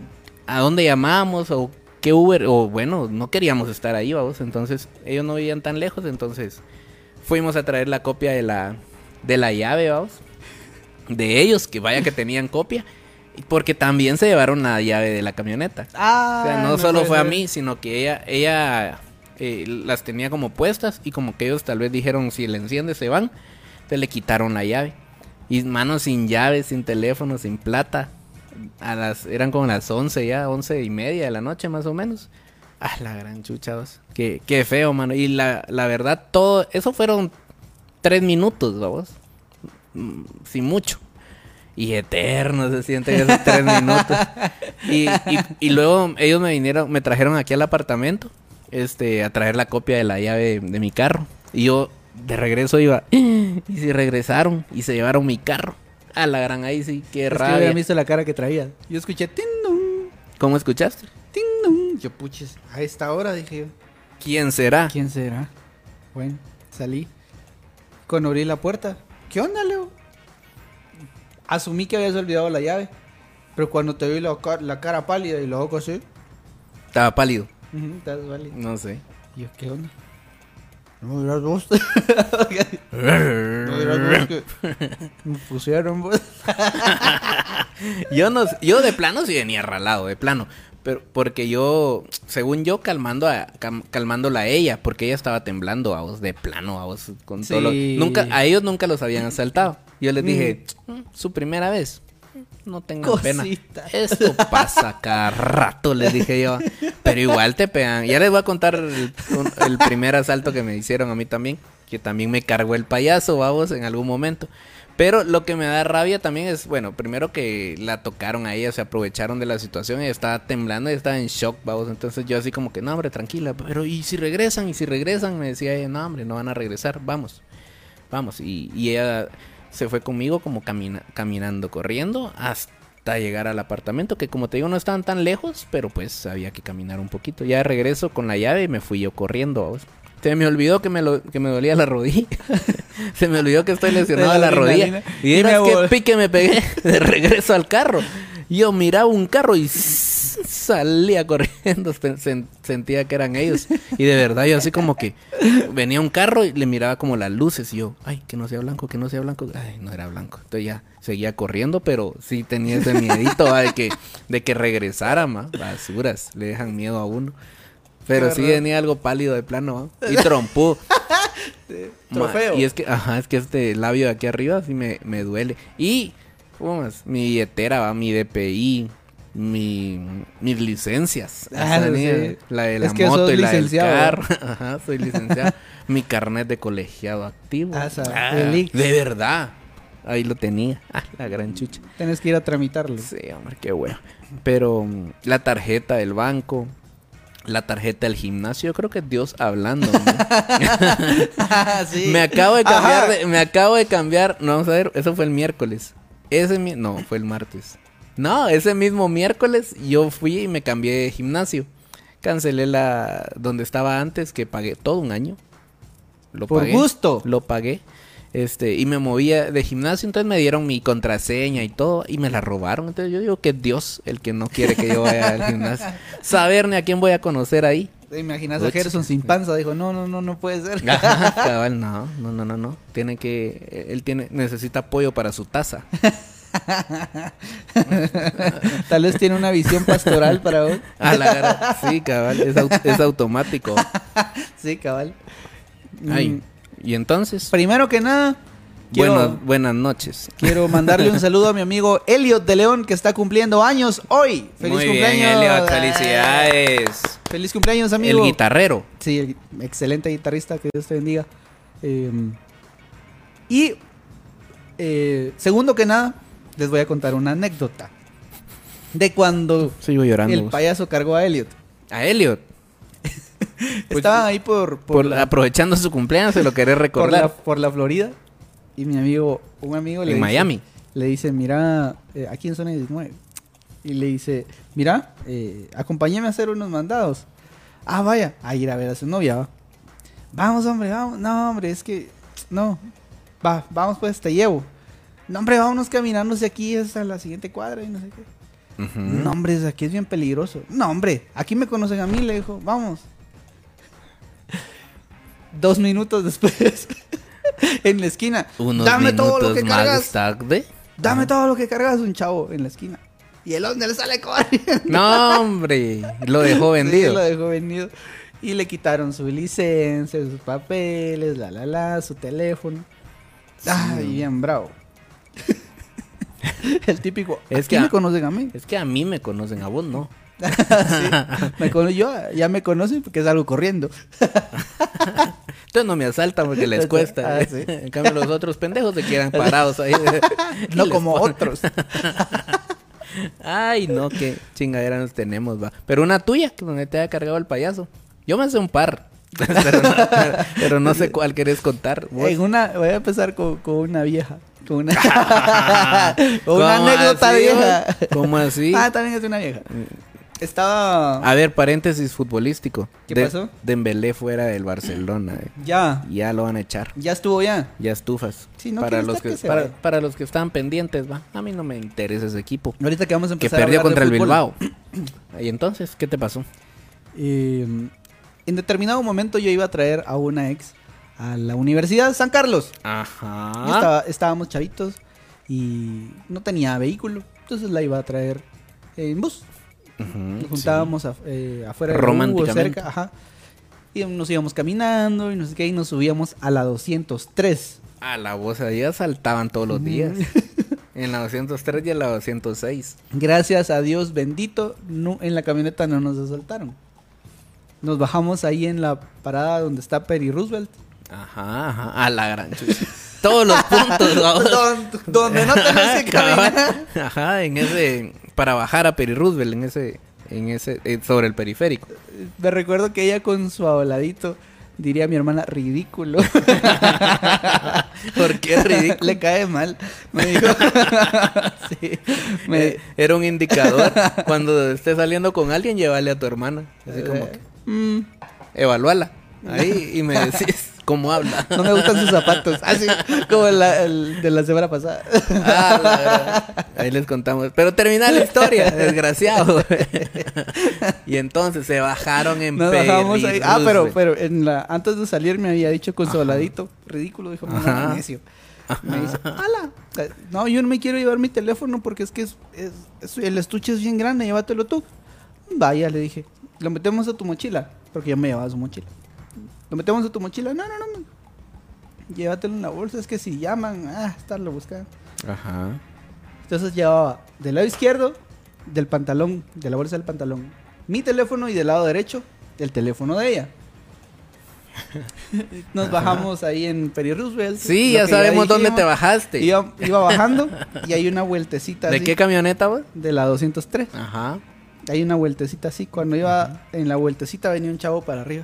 ¿A dónde llamamos? O qué Uber, o bueno, no queríamos estar ahí, vamos. Entonces, ellos no vivían tan lejos, entonces fuimos a traer la copia de la, de la llave, vamos. De ellos, que vaya que tenían copia. Porque también se llevaron la llave de la camioneta. Ah, O sea, no me solo fue a mí, sino que ella, ella eh, las tenía como puestas y como que ellos tal vez dijeron, si le enciende se van, entonces le quitaron la llave. Y manos sin llave, sin teléfono, sin plata. A las, eran como las 11 ya, 11 y media de la noche más o menos. Ah, la gran chucha, vos. Qué, qué feo, mano. Y la, la verdad, todo, eso fueron tres minutos, vamos. Mm, Sin mucho. Y eterno se sienten esos tres minutos. Y, y, y luego ellos me vinieron, me trajeron aquí al apartamento, este, a traer la copia de la llave de, de mi carro. Y yo de regreso iba, y si regresaron y se llevaron mi carro. A la gran ahí sí, qué Es que rabia. había visto la cara que traía. Yo escuché ting dong, ¿Cómo escuchaste? ting dong. Yo puches, a esta hora dije yo. ¿Quién será? ¿Quién será? Bueno, salí. Cuando abrí la puerta, ¿qué onda, Leo? Asumí que habías olvidado la llave. Pero cuando te vi la cara pálida y los ojos así, Estaba pálido. Ujú, estás válido. No sé. Y yo, ¿qué onda? No dirás vos. no dirás vos que me pusieron vos. Yo no, yo de plano sí venía ralado, de plano. Pero porque yo, según yo, calmando a, cam- calmándola a ella, porque ella estaba temblando a vos, de plano a vos, con todo lo- nunca, a ellos nunca los habían asaltado. Yo les dije, Mm. "Mm, su primera vez, no tengan pena. Esto pasa cada rato, les dije yo. Pero igual te pegan. Ya les voy a contar el, primer asalto que me hicieron a mí también, que también me cargó el payaso, vamos, en algún momento. Pero lo que me da rabia también es, bueno, primero que la tocaron a ella, se aprovecharon de la situación, ella estaba temblando y estaba en shock, vamos. Entonces yo así como que, no, hombre, tranquila, pero ¿y si regresan? ¿Y si regresan? Me decía ella, no, hombre, no van a regresar, vamos, vamos. Y, y ella se fue conmigo como camina, caminando, corriendo hasta llegar al apartamento, que como te digo, no estaban tan lejos, pero pues había que caminar un poquito. Ya de regreso con la llave y me fui yo corriendo. Se me olvidó que me, lo, que me dolía la rodilla. Se me olvidó que estoy lesionado De la la rodilla. Y Y eras que pique me pegué de regreso al carro. Yo miraba un carro y salía corriendo. Sen- sen- Sentía que eran ellos. Y de verdad, yo así como que venía un carro y le miraba como las luces. Y yo, ay, que no sea blanco, que no sea blanco. Ay, no era blanco. Entonces ya seguía corriendo, pero sí tenía ese miedito ¿va? de que, de que regresara, ma. Basuras, le dejan miedo a uno. Pero Qué sí venía algo pálido de plano, ¿va? Y trompó. Trofeo. Y es que, ajá, es que este labio de aquí arriba sí me, me duele. Y, ¿cómo más? Mi billetera, va, mi DPI, mi, mis licencias. Ah, sí. La de la Es que moto y la del carro. Ajá, soy licenciado. mi carnet de colegiado activo. Ah, Ah, de verdad. Ahí lo tenía. Ah, la gran chucha. Tienes que ir a tramitarlo. Sí, hombre, qué bueno. Pero mm, la tarjeta del banco, la tarjeta del gimnasio, yo creo que es Dios hablando. Sí. Me acabo de cambiar, de- me acabo de cambiar, no, vamos a ver, eso fue el miércoles. Ese mi- no, fue el martes. No, ese mismo miércoles yo fui y me cambié de gimnasio. Cancelé la donde estaba antes, que pagué todo un año. Lo Por pagué, gusto. Lo pagué. Este, y me movía de gimnasio, entonces me dieron mi contraseña y todo, y me la robaron. Entonces yo digo que es Dios el que no quiere que yo vaya al gimnasio. Saber ni a quién voy a conocer ahí. ¿Te imaginas a. Gerson sin panza? Dijo, no, no, no, no puede ser. Cabal, no, no, no, no, no. Tiene que, él tiene, necesita apoyo para su taza. Tal vez tiene una visión pastoral para vos. A la gara- sí, cabal, es, au- es automático. Sí, cabal. Ay, Mm, y entonces, Primero que nada, quiero, buenas, buenas noches. quiero mandarle un saludo a mi amigo Elliot de León que está cumpliendo años hoy. Feliz Muy cumpleaños. bien, Elliot, felicidades. Feliz cumpleaños, amigo. El guitarrero. Sí, el excelente guitarrista, que Dios te bendiga. Eh, y eh, segundo que nada, les voy a contar una anécdota de cuando Sigo llorando. el payaso cargó a Elliot. A Elliot. Pues, Estaban ahí por, por, Por, la, aprovechando su cumpleaños, se lo querés por, recordar. la, por la Florida. Y mi amigo, un amigo le dice- le dice, mira, eh, aquí en zona 19. Y le dice, mira, eh, acompáñame a hacer unos mandados. Ah, vaya, a ir a ver a su novia, va. Vamos, hombre, vamos. No, hombre, es que, no. Va, vamos pues, te llevo. No, hombre, vámonos caminando de aquí hasta la siguiente cuadra y no sé qué. Ujú. No, hombre, aquí es bien peligroso. No, hombre, aquí me conocen a mí, le dijo, vamos. Dos minutos después, en la esquina. Unos Dame todo lo que cargas. tarde. Dame todo lo que cargas, un chavo en la esquina. Y el hombre le sale corriendo. No, hombre. Lo dejó Sí, vendido. lo dejó vendido. Y le quitaron su licencia, sus papeles, la la la, su teléfono. Ay, bien bravo. el típico. Es que que a- me conocen a mí. Es que a mí me conocen, a vos no. Sí, me cono- yo ya me conocen porque salgo corriendo. Entonces no me asaltan porque les cuesta. Ah, sí. En cambio los otros pendejos se quedan parados ahí. No como ponen- otros. Ay, no, qué chingadera nos tenemos, va. Pero una tuya, donde te haya cargado el payaso. Yo me sé un par. pero, no, pero no sé cuál querés contar. En una, voy a empezar con, con una vieja. Una, con ¿Cómo una anécdota así, vieja. ¿Cómo así? Ah, también es de una vieja. Estaba. A ver, paréntesis futbolístico. ¿Qué De- pasó? Dembélé fuera del Barcelona. eh. Ya. Ya lo van a echar. Ya estuvo ya. Ya estufas. Sí, no para los que, que se para, los que están pendientes, va. A mí no me interesa ese equipo. Ahorita que vamos a Que empezar a perdió contra el Bilbao. y entonces, ¿qué te pasó? eh, en determinado momento yo iba a traer a una ex a la Universidad de San Carlos. Ajá. Estaba- estábamos chavitos y no tenía vehículo. Entonces la iba a traer en bus. Ujú, Nos juntábamos eh, afuera de cerca, ajá. Y nos íbamos caminando y no sé qué, y nos subíamos a la 203. A la voz allá saltaban todos los días. en la 203 y en la 206. Gracias a Dios bendito, no, en la camioneta no nos asaltaron. Nos bajamos ahí en la parada donde está Perry Roosevelt. Ajá, ajá. A la gran chucha. Todos los puntos. Don- donde no tenés que caminar. Ajá, en ese. Para bajar a Peri Roosevelt, en ese. En ese eh, sobre el periférico. Me recuerdo que ella con su aboladito, diría mi hermana, ridículo. ¿Por qué ridículo? Le cae mal. Me dijo. sí. Me, Eh, Era un indicador. Cuando estés saliendo con alguien, llévale a tu hermana. Así como que. mm, Evalúala. Ahí y me decís cómo habla. no me gustan sus zapatos. Así como la- el de la semana pasada. Ah, la verdad. Ahí les contamos. Pero termina la historia, desgraciado. y entonces se bajaron en Nos bajamos ahí. Ah, pero, pero en la, antes de salir me había dicho con su voladito, ridículo, dijo, Ajá. necio. Me dice, ala, no, yo no me quiero llevar mi teléfono porque es que es, es- es- el estuche es bien grande, llévatelo tú. Vaya, le dije, lo metemos a tu mochila, porque ya me llevaba su mochila. Lo metemos a tu mochila, no, no, no. Llévatelo en la bolsa, es que si llaman, ah, estarlo buscando. Ajá. Entonces llevaba del lado izquierdo del pantalón, de la bolsa del pantalón, mi teléfono y del lado derecho el teléfono de ella. Nos bajamos ahí en Peri Roosevelt. Sí, ya sabemos dónde dijimos. te bajaste. Iba, iba bajando y hay una vueltecita ¿De así qué camioneta, vos? de la 203. Ajá. Hay una vueltecita así. Cuando iba en la vueltecita venía un chavo para arriba.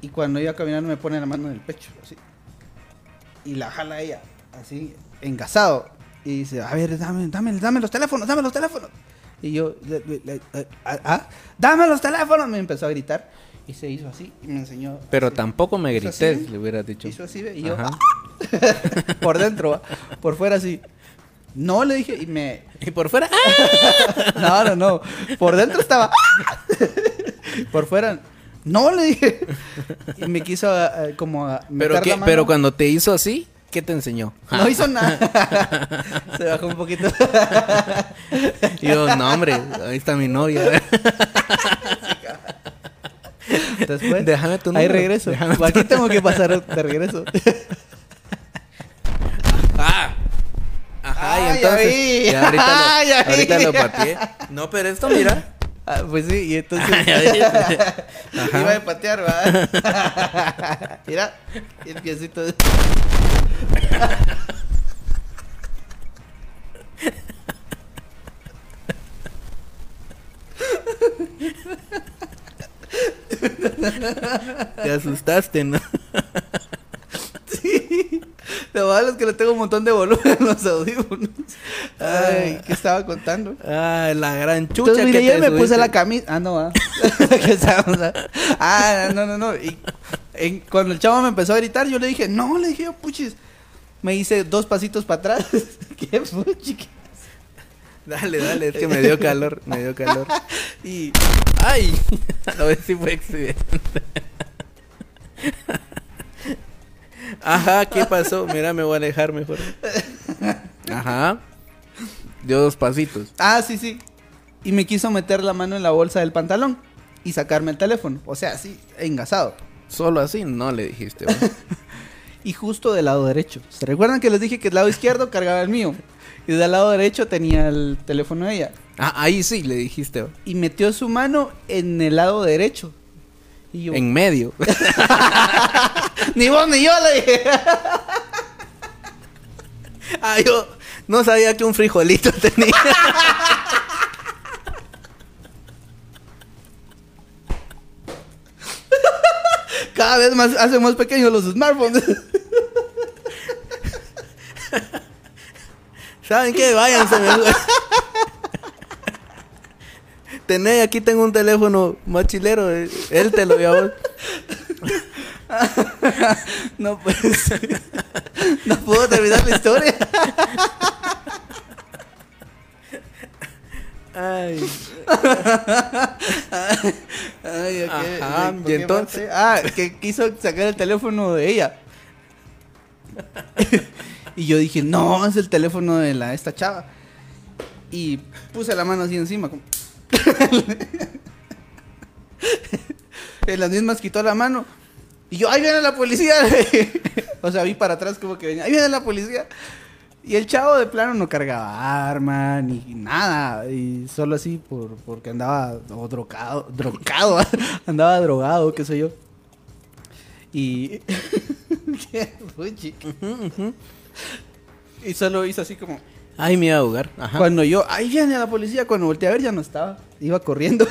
Y cuando iba caminando me pone la mano en el pecho, así. Y la jala ella, así, engasado. Y dice, a ver, dame, dame, dame los teléfonos, dame los teléfonos. Y yo, eh, ah, ah, dame los teléfonos. Me empezó a gritar. Y se hizo así y me enseñó. Pero así. tampoco me grites, así, le hubieras dicho. Hizo así, y yo, ah, por dentro, por fuera así. No, le dije, y me, Y por fuera. no, no, no. Por dentro estaba. Por fuera. No, le dije. Y me quiso eh, como a ¿Pero, meter qué? la mano. Pero cuando te hizo así, ¿qué te enseñó? No hizo nada. Se bajó un poquito. Y yo, no, hombre, ahí está mi novia. Después. Déjame tu Ahí regreso. Déjame tu- Aquí tengo que pasar de regreso. Ah. Ajá, y Ah, ya entonces. vi. ya ahorita Ah, lo, ya vi. ahorita lo pateé. No, pero esto, mira. Ah, pues sí, y entonces. Iba a patear, va. Mira, el piecito. de- Te asustaste, ¿no? Lo malo es que le tengo un montón de volumen en los audífonos. Ay, ¿qué estaba contando? Ah, la gran chucha Entonces, mire, que yo te me puse la camisa. Ah, no, ah. ¿Qué estábamos a- ah, no, no, no. Y en- cuando el chavo me empezó a gritar, yo le dije, no, le dije yo, puchis. Me hice dos pasitos para atrás. ¿Qué puchi? Dale, dale, es que me dio calor, me dio calor. Y ¡Ay! A ver si fue accidente. Ajá, ¿qué pasó? Mira, me voy a alejar mejor. Ajá. Dio dos pasitos. Ah, sí, sí. Y me quiso meter la mano en la bolsa del pantalón y sacarme el teléfono. O sea, así, engasado. Solo así no le dijiste. Y justo del lado derecho. ¿Se recuerdan que les dije que el lado izquierdo cargaba el mío? Y del lado derecho tenía el teléfono de ella. Ah, ahí sí le dijiste. Y metió su mano en el lado derecho. Y yo, En medio. ni vos ni yo le dije. Ah, yo no sabía que un frijolito tenía. Cada vez más hacen más pequeños los smartphones. ¿Saben qué? Váyanse. Tené, aquí tengo un teléfono más chilero. eh, Él te lo dio a vos. no pues. no puedo terminar la historia. Ay. Ay, ok, Ajá, ¿por y entonces-? Ah, que quiso sacar el teléfono de ella. y yo dije, no, es el teléfono de la esta chava. Y puse la mano así encima. como- en las mismas quitó la mano. Y yo, ahí viene la policía. o sea, vi para atrás como que venía, ahí viene la policía. Y el chavo de plano no cargaba arma ni nada. Y solo así por, porque andaba o drogado, drogado, andaba drogado, qué sé yo. Y. Qué y solo hizo así como. Ay, me iba a ahogar. Ajá. Cuando yo, ahí viene la policía, cuando volteé a ver ya no estaba. Iba corriendo.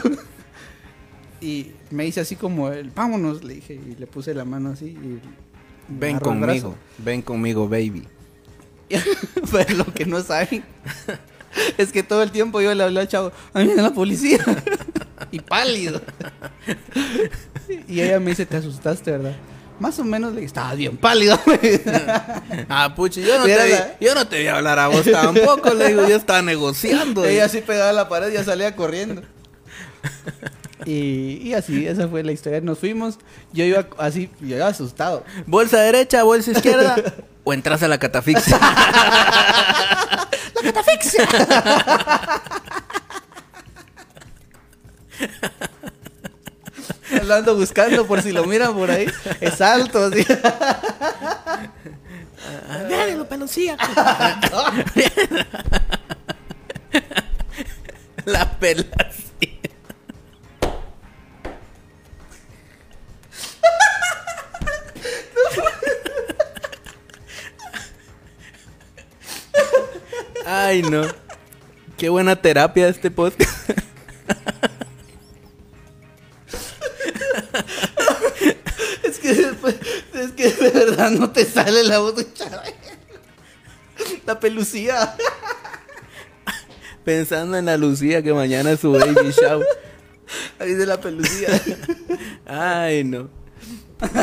y me hice así como el, vámonos, le dije. Y le puse la mano así. Y Ven conmigo. Ven conmigo, baby. Pero lo que no saben es que todo el tiempo yo le hablé al chavo, ahí viene la policía. y pálido. y ella me dice, te asustaste, ¿verdad? Más o menos le dije, estabas bien pálido. Ah, puchi, yo no, te vi, yo no te vi hablar a vos tampoco. Le digo, yo estaba negociando. ella así pegada a la pared ya salía corriendo. Y, y así, esa fue la historia. Nos fuimos, yo iba así, yo iba asustado. Bolsa derecha, bolsa izquierda. o entras a la catafixia. Lo ando buscando por si lo miran por ahí. Es alto, así. Véanlo, pelucía. la pelacía. Ay, no. Qué buena terapia este podcast. Es que después, es que de verdad no te sale la voz de Chabelo. La pelucía. Pensando en la Lucía que mañana es su baby shower. Ahí de la pelucía. Ay, no.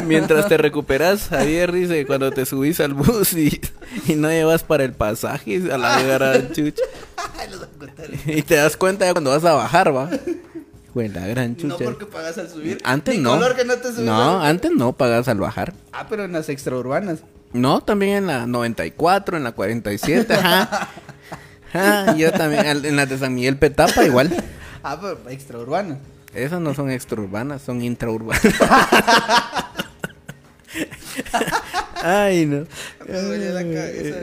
Mientras te recuperas, Javier dice, cuando te subís al bus y, y no llevas para el pasaje a la chucha. Y te das cuenta ya cuando vas a bajar, va. Güey, la gran No chucha. porque pagas al subir. Antes Ni no. color que no te No, antes no pagas al bajar. Ah, pero en las extraurbanas. No, también en la 94, en la 47, ajá. Ajá, yo también, en la de San Miguel Petapa igual. Ah, pero extraurbanas. Esas no son extraurbanas, son intraurbanas. Ay, no. Me duele la cabeza.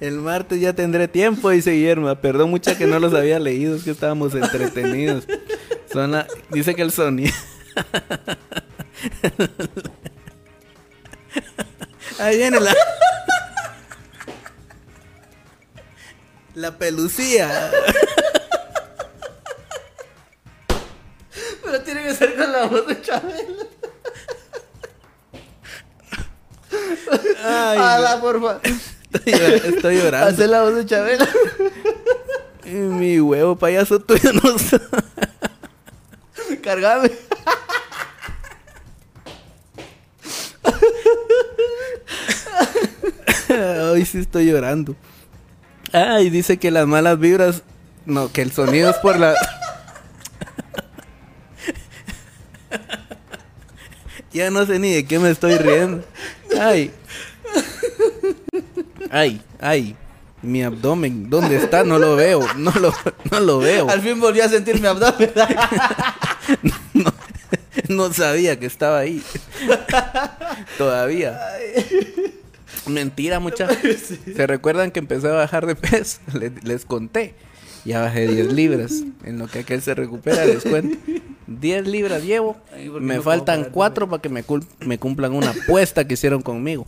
El, martes ya tendré tiempo, dice Guillermo. Perdón mucha que no los había leído, es que estábamos entretenidos. Son la- dice que el sonido. Ahí viene la. La pelucía. Pero tiene que ser con la voz de Chabelo. Ay, Ala, porfa. Estoy, llor- estoy llorando. Hacer la voz de Chabelo. Y Mi huevo payaso tuyo no. Cargame. Hoy sí estoy llorando. Ay, dice que las malas vibras. No, que el sonido es por la. ya no sé ni de qué me estoy riendo. Ay. Ay, ay. Mi abdomen, ¿dónde está? No lo veo. No lo, no lo veo. Al fin volví a sentir mi abdomen. No, no sabía que estaba ahí. Todavía. Mentira, muchachos. ¿Se recuerdan que empecé a bajar de peso? Le- Les, conté. Ya bajé 10 libras. En lo que aquel se recupera, les cuento. 10 libras llevo. Ay, ¿por qué Me no faltan parar de 4 para que me, me cumplan una apuesta que hicieron conmigo.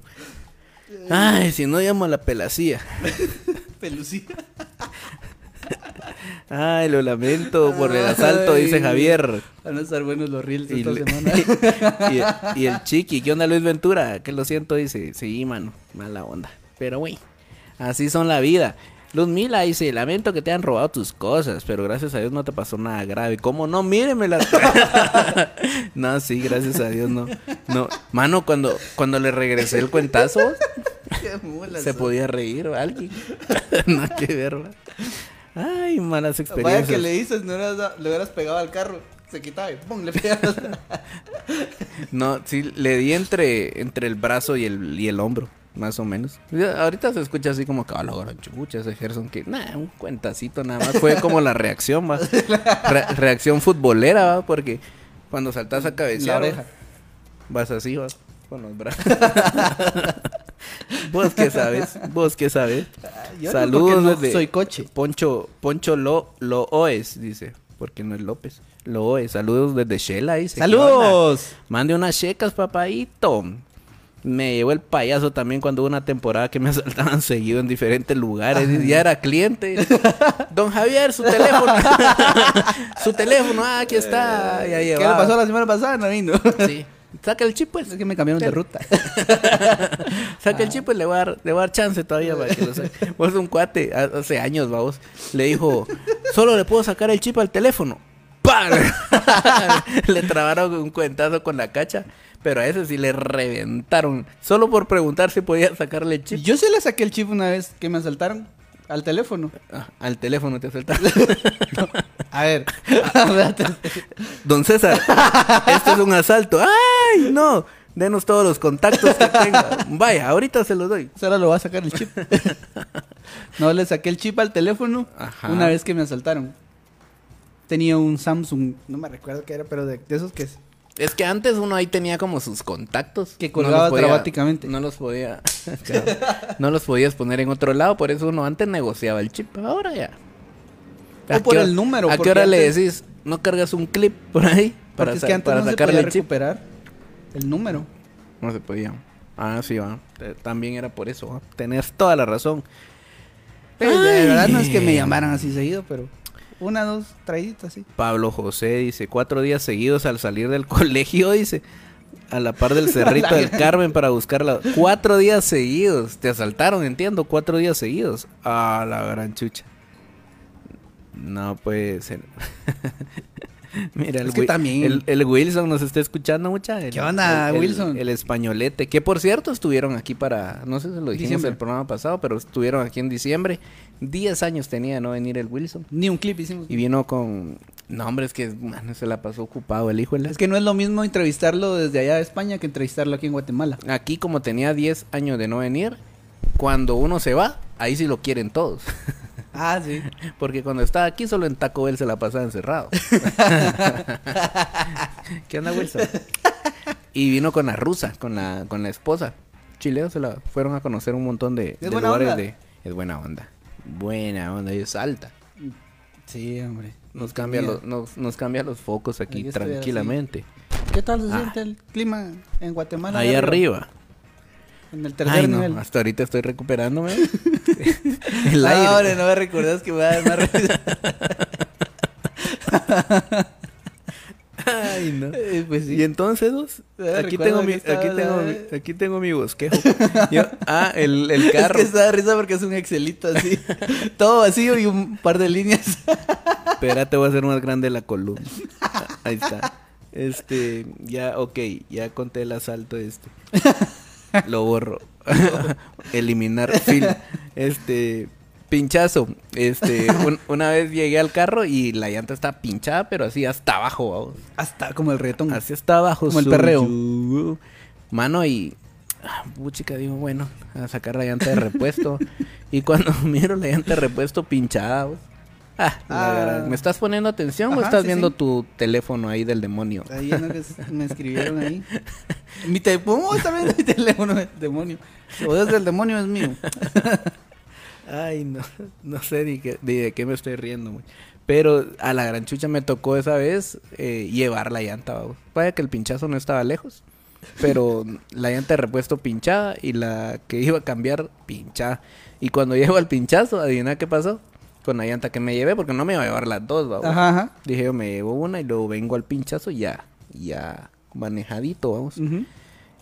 Ay, si no llamo a la pelacía. Pelucía. Ay, lo lamento por el asalto, dice. Javier. Van a estar buenos los reels Y, esta le- semana. y- y el chiqui, ¿qué onda Luis Ventura? Que lo siento, dice, sí, mano, mala onda. Pero güey, así son la vida. Luz Mila dice, lamento que te han robado tus cosas, pero gracias a Dios no te pasó nada grave. ¿Cómo no? Míremela. no, sí, gracias a Dios no. No, mano, cuando, cuando le regresé el cuentazo, se podía reír alguien. Nada que ver, ¿va? Ay, malas Vaya experiencias. que le dices, no le hubieras pegado al carro. Se quitaba y ¡pum! Le pegabas. No, sí, le di entre, entre el brazo y el, y el hombro. Más o menos. Ahorita se escucha así como que, "Ah, la gran chucha, ese Gerson que, nah, un cuentacito nada más. Fue como la reacción, va. Re- reacción futbolera, va, porque cuando saltas a La cabecear, oreja. vas así, va, con los brazos. Vos qué sabes, vos qué sabes. Yo no, Saludos porque no desde soy coche. Poncho, Poncho Lo, Lo Oes, dice, porque no es López. Lo Oes, saludos desde Shela, dice. ¡Saludos! Mande unas checas, papadito. Me llevó el payaso también cuando hubo una temporada que me asaltaban seguido en diferentes lugares. y ya era cliente. Don Javier, su teléfono. su teléfono, ah, aquí está. Ya ¿Qué le pasó la semana pasada? No vino. Sí. Saca el chip, pues. Es que me cambiaron de ruta. Saca el chip, pues le voy a dar, le voy a dar chance todavía para que lo saque. Vos un cuate, ha- hace años, vamos, le dijo, solo le puedo sacar el chip al teléfono. ¡Pam! le trabaron un cuentazo con la cacha, pero a ese sí le reventaron. Solo por preguntar si podía sacarle el chip. Yo sí le saqué el chip una vez que me asaltaron al teléfono. Ah, al teléfono te asaltaron. A ver. Don César, esto es un asalto. ¡Ay, no! Denos todos los contactos que tenga. Vaya, ahorita se los doy. Solo lo va a sacar el chip. no, le saqué el chip al teléfono Ajá. una vez que me asaltaron. Tenía un Samsung, no me recuerdo qué era, pero de, de esos que es. Que antes uno ahí tenía como sus contactos. Que colgaba los podía- dramáticamente. No los podía. claro, no los podías poner en otro lado, por eso uno antes negociaba el chip. Ahora ya. O ¿A por hora- el número, ¿A qué hora le decís? ¿No cargas un clip por ahí? Porque es que antes para no se sacarle podía el chip. recuperar el número. No se podía. Ah, sí, va. También era por eso. ¿va? Tenés toda la razón. Pero de verdad no es que me llamaran así seguido, pero una, dos traiditas, sí. Pablo José dice, cuatro días seguidos al salir del colegio, dice, a la par del cerrito del Carmen para buscarla. Cuatro días seguidos, te asaltaron, entiendo, cuatro días seguidos. Ah, la gran chucha. No puede ser. Mira, el, Es que Wi- también- el, el Wilson nos está escuchando mucha. El- ¿Qué onda, Wilson? El, españolete, que por cierto estuvieron aquí para, no sé si lo dijimos Diciembre. el programa pasado, pero estuvieron aquí en diciembre. Diez años tenía de no venir el Wilson. Ni un clip hicimos. Y vino con. No, hombre, es que se la pasó ocupado el hijo. Es que no es lo mismo entrevistarlo desde allá de España que entrevistarlo aquí en Guatemala. Aquí, como tenía 10 años de no venir, cuando uno se va, ahí sí lo quieren todos. Ah, sí. Porque cuando estaba aquí, solo en Taco Bell se la pasaba encerrado. ¿Qué onda, Wilson? Y vino con la rusa, con la, con la esposa. Chileos se la fueron a conocer un montón de, Es de buena lugares onda. de. Es buena onda. Buena onda, y es alta. Sí, hombre. Nos cambia, los, nos, nos cambia los focos aquí tranquilamente. ¿Qué tal se Ah. siente el clima en Guatemala? Ahí arriba. En el tercer Ay, no, nivel. hasta ahorita estoy recuperándome. el Ah, aire. hombre, no me recordás que me va a dar más risa. Ay, no. Eh, Pues sí. Y entonces, dos, aquí tengo mi, estaba aquí tengo mi, aquí tengo mi bosquejo. Yo- ah, el, el Es carro. que está de risa porque es un Excelito así. todo vacío y un par de líneas. Espérate, voy a hacer más grande la columna. Ah, Ahí está. Este, ya, ok, ya conté el asalto este. Lo borro. Eliminar film. Este, pinchazo. Este, un- una vez llegué al carro y la llanta está pinchada, pero así hasta abajo, vamos. Hasta como el reggaetón. Así está abajo. Como el perreo. su- Mano, y. ah, digo, bueno, a sacar la llanta de repuesto. y cuando miro la llanta de repuesto pinchada, vos, Ah, Ah. ¿me estás poniendo atención o estás sí, viendo sí. tu teléfono ahí del demonio? Ahí en lo que me escribieron ahí. Mi teléfono, está viendo mi teléfono del demonio. O desde el demonio es mío. Ay, no, no sé ni, qué- ni de qué me estoy riendo, güey. Pero a la gran chucha me tocó esa vez eh, llevar la llanta, vamos. Vaya que el pinchazo no estaba lejos. Pero la llanta de repuesto pinchada y la que iba a cambiar pinchada. Y cuando llego al pinchazo, adivina qué pasó. Con la llanta que me llevé, porque no me iba a llevar las dos, vamos. Ajá, ajá. Dije yo me llevo una y luego vengo al pinchazo ya, ya manejadito, vamos.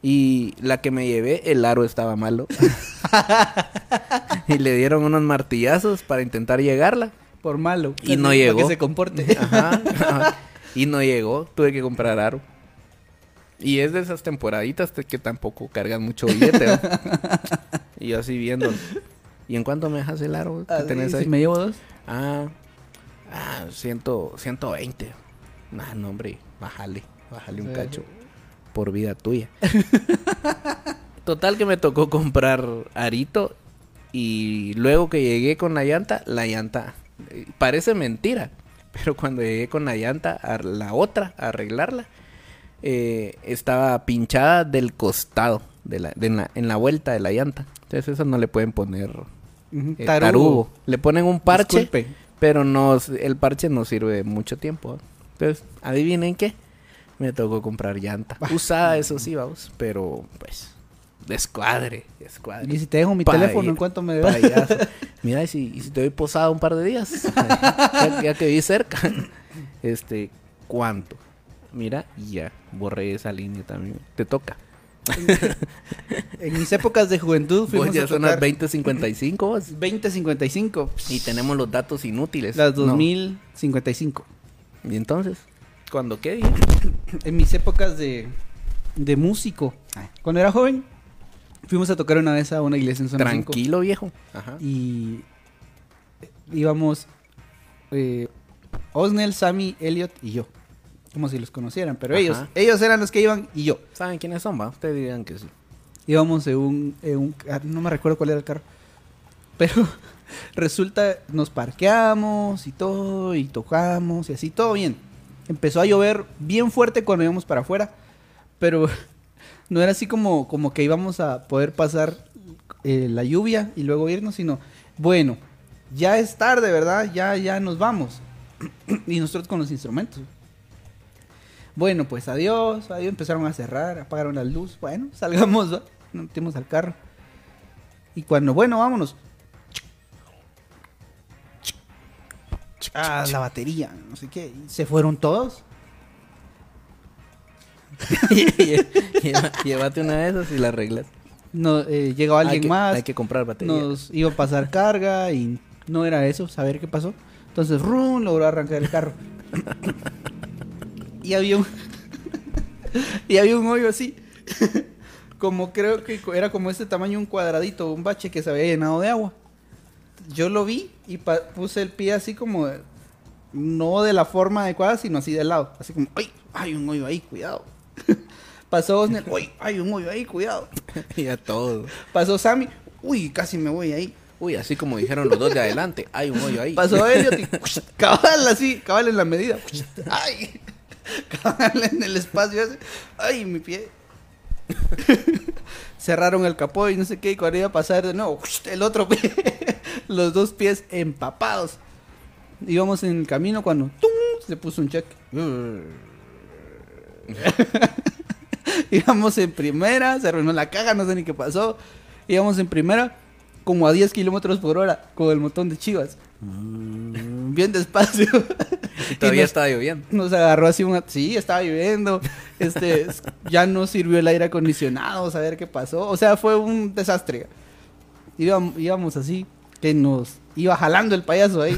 Y la que me llevé, el aro estaba malo. y le dieron unos martillazos para intentar llegarla. Por malo. Y no Para llegó. que se comporte. Ajá, ajá. Y no llegó. Tuve que comprar aro. Y es de esas temporaditas que tampoco cargan mucho billete. ¿no? y yo así viendo. ¿Y en cuánto me dejas el aro que Ah, tenés sí, ahí? si me llevo dos. Ah, ah, ciento, 120. Nah, no, hombre, bájale, bájale un Sí. cacho. Por vida tuya. Total que me tocó comprar arito y luego que llegué con la llanta, la llanta eh, parece mentira, pero cuando llegué con la llanta a la otra a arreglarla eh, estaba pinchada del costado de la, de la en la vuelta de la llanta. Entonces eso no le pueden poner Eh, tarugo. tarugo. Le ponen un parche, Disculpe. pero no el parche no sirve mucho tiempo. Entonces, adivinen qué, me tocó comprar llanta. Usada, eso sí, vamos, pero pues descuadre, descuadre. Y si te dejo mi teléfono, ¿en cuánto me debes? Mira, y si, y si te doy posada un par de días, ya, ya que vi cerca, este, ¿cuánto? Mira, y ya, borré esa línea también. Te toca. En mis épocas de juventud Vos fuimos ya a son las tocar 20.55 vos. 2055. Y tenemos los datos inútiles. Las No. 2055. ¿Y entonces? ¿Cuándo qué? En mis épocas de, de músico. Cuando era joven, fuimos a tocar una vez a una iglesia en zona cinco. Tranquilo, viejo. Ajá. Y íbamos eh, Osnel, Sammy, Elliot y yo. Como si los conocieran, pero Ajá. ellos, ellos eran los que iban y yo. ¿Saben quiénes son, va? Ustedes dirán que sí. Íbamos en un, en un no me recuerdo cuál era el carro. Pero resulta, nos parqueamos y todo, y tocamos y así, todo bien. Empezó a llover bien fuerte cuando íbamos para afuera, pero no era así como, como que íbamos a poder pasar eh, la lluvia y luego irnos, sino, bueno, ya es tarde, ¿verdad? Ya, ya nos vamos. y nosotros con los instrumentos. Bueno, pues adiós, adiós, empezaron a cerrar, apagaron la luz, bueno, salgamos, ¿va? nos metimos al carro. Y cuando, bueno, vámonos. Ah, la batería, no sé qué. se fueron todos. Llévate una de esas y la arreglas. No, eh, llegó alguien hay que, más. Hay que comprar batería. nos iba a pasar carga y no era eso, saber qué pasó. Entonces, rum, logró arrancar el carro. y había un y había un hoyo así. como creo que era como este tamaño un cuadradito, un bache que se había llenado de agua. Yo lo vi y puse el pie así como de- no de la forma adecuada, sino así de lado, así como, "Ay, hay un hoyo ahí, cuidado." Pasó Osnel, "Uy, hay un hoyo ahí, cuidado." y a todo. Pasó Sammy, "Uy, casi me voy ahí." Uy, así como dijeron los dos de adelante. Hay un hoyo ahí. Pasó Elliot y cabal así, cabal en la medida. Ay, en el espacio. Ay, mi pie. Cerraron el capó y no sé qué, y cuando iba a pasar de nuevo, el otro pie, los dos pies empapados. Íbamos en el camino cuando ¡tum! se puso un cheque. Íbamos en primera, se arruinó la caja, no sé ni qué pasó. Íbamos en primera, como a 10 kilómetros por hora, con el montón de chivas. Bien despacio. Y todavía nos- estaba lloviendo. Nos agarró así un... Sí, estaba lloviendo. Este, ya no sirvió el aire acondicionado, saber qué pasó. O sea, fue un desastre. Íbamos, íbamos así, que nos iba jalando el payaso ahí.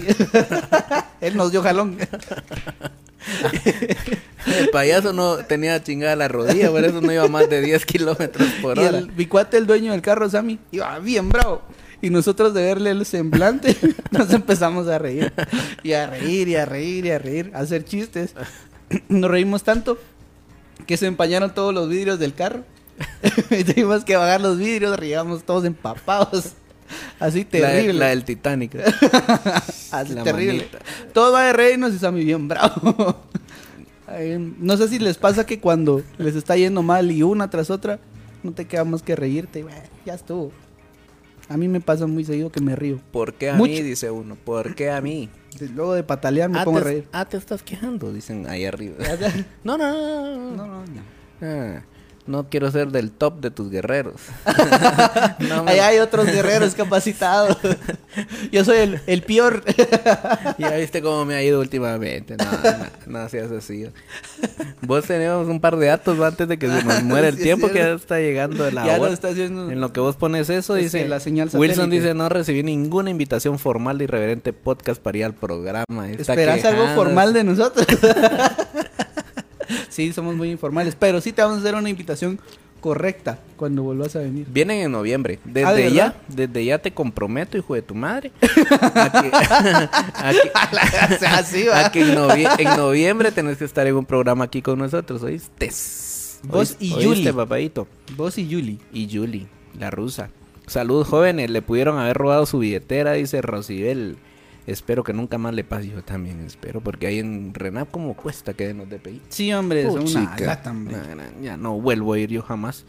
Él nos dio jalón. El payaso no tenía chingada la rodilla, por eso no iba más de 10 kilómetros por y hora. el, mi cuate, el dueño del carro, Sammy, iba bien bravo. Y nosotros de verle el semblante, nos empezamos a reír. Y a reír, y a reír, y a reír, a hacer chistes. Nos reímos tanto que se empañaron todos los vidrios del carro. y tuvimos que bajar los vidrios, reíamos todos empapados. Así terrible. la del Titanic. Así la terrible. manita. Todo va de reírnos y Sammy bien bravo. No sé si les pasa que cuando les está yendo mal y una tras otra, no te queda más que reírte. y, "Bueno, ya estuvo. A mí me pasa muy seguido que me río. ¿Por qué a Mucho. mí? Dice uno. ¿Por qué a mí? Luego de patalear me ah, pongo a reír. ah, te estás quejando, dicen ahí arriba. Ya, ya. No, no, no, no, No, no. no, no. Ah, no quiero ser del top de tus guerreros. No me- Ahí hay otros guerreros capacitados. Yo soy el, el peor. Ya viste cómo me ha ido últimamente. No, no, no seas así. Vos tenemos un par de datos antes de que se nos muera el Sí, es tiempo que ya está llegando la ya lo hora. está haciendo. En lo que vos pones eso, Es dice la señal Wilson dice no recibí ninguna invitación formal de irreverente podcast para ir al programa. Está ¿Esperás algo quejándose. formal de nosotros? sí, somos muy informales. Pero sí te vamos a hacer una invitación correcta cuando vuelvas a venir. Vienen en noviembre. Desde Ah, ¿de ya, desde ya te comprometo, hijo de tu madre. a que, a que- a que en, novie- en noviembre tenés que estar en un programa aquí con nosotros, ¿oíste? Vos y ¿Oíste, Yuli. papadito? Vos y Yuli. Y Julie, la rusa. Salud, jóvenes. Le pudieron haber robado su billetera, dice Rosibel. Espero que nunca más le pase. Yo también espero, porque ahí en Renap, como cuesta que nos DPI? Sí, hombre, es una lata, hombre. Ya no vuelvo a ir yo jamás.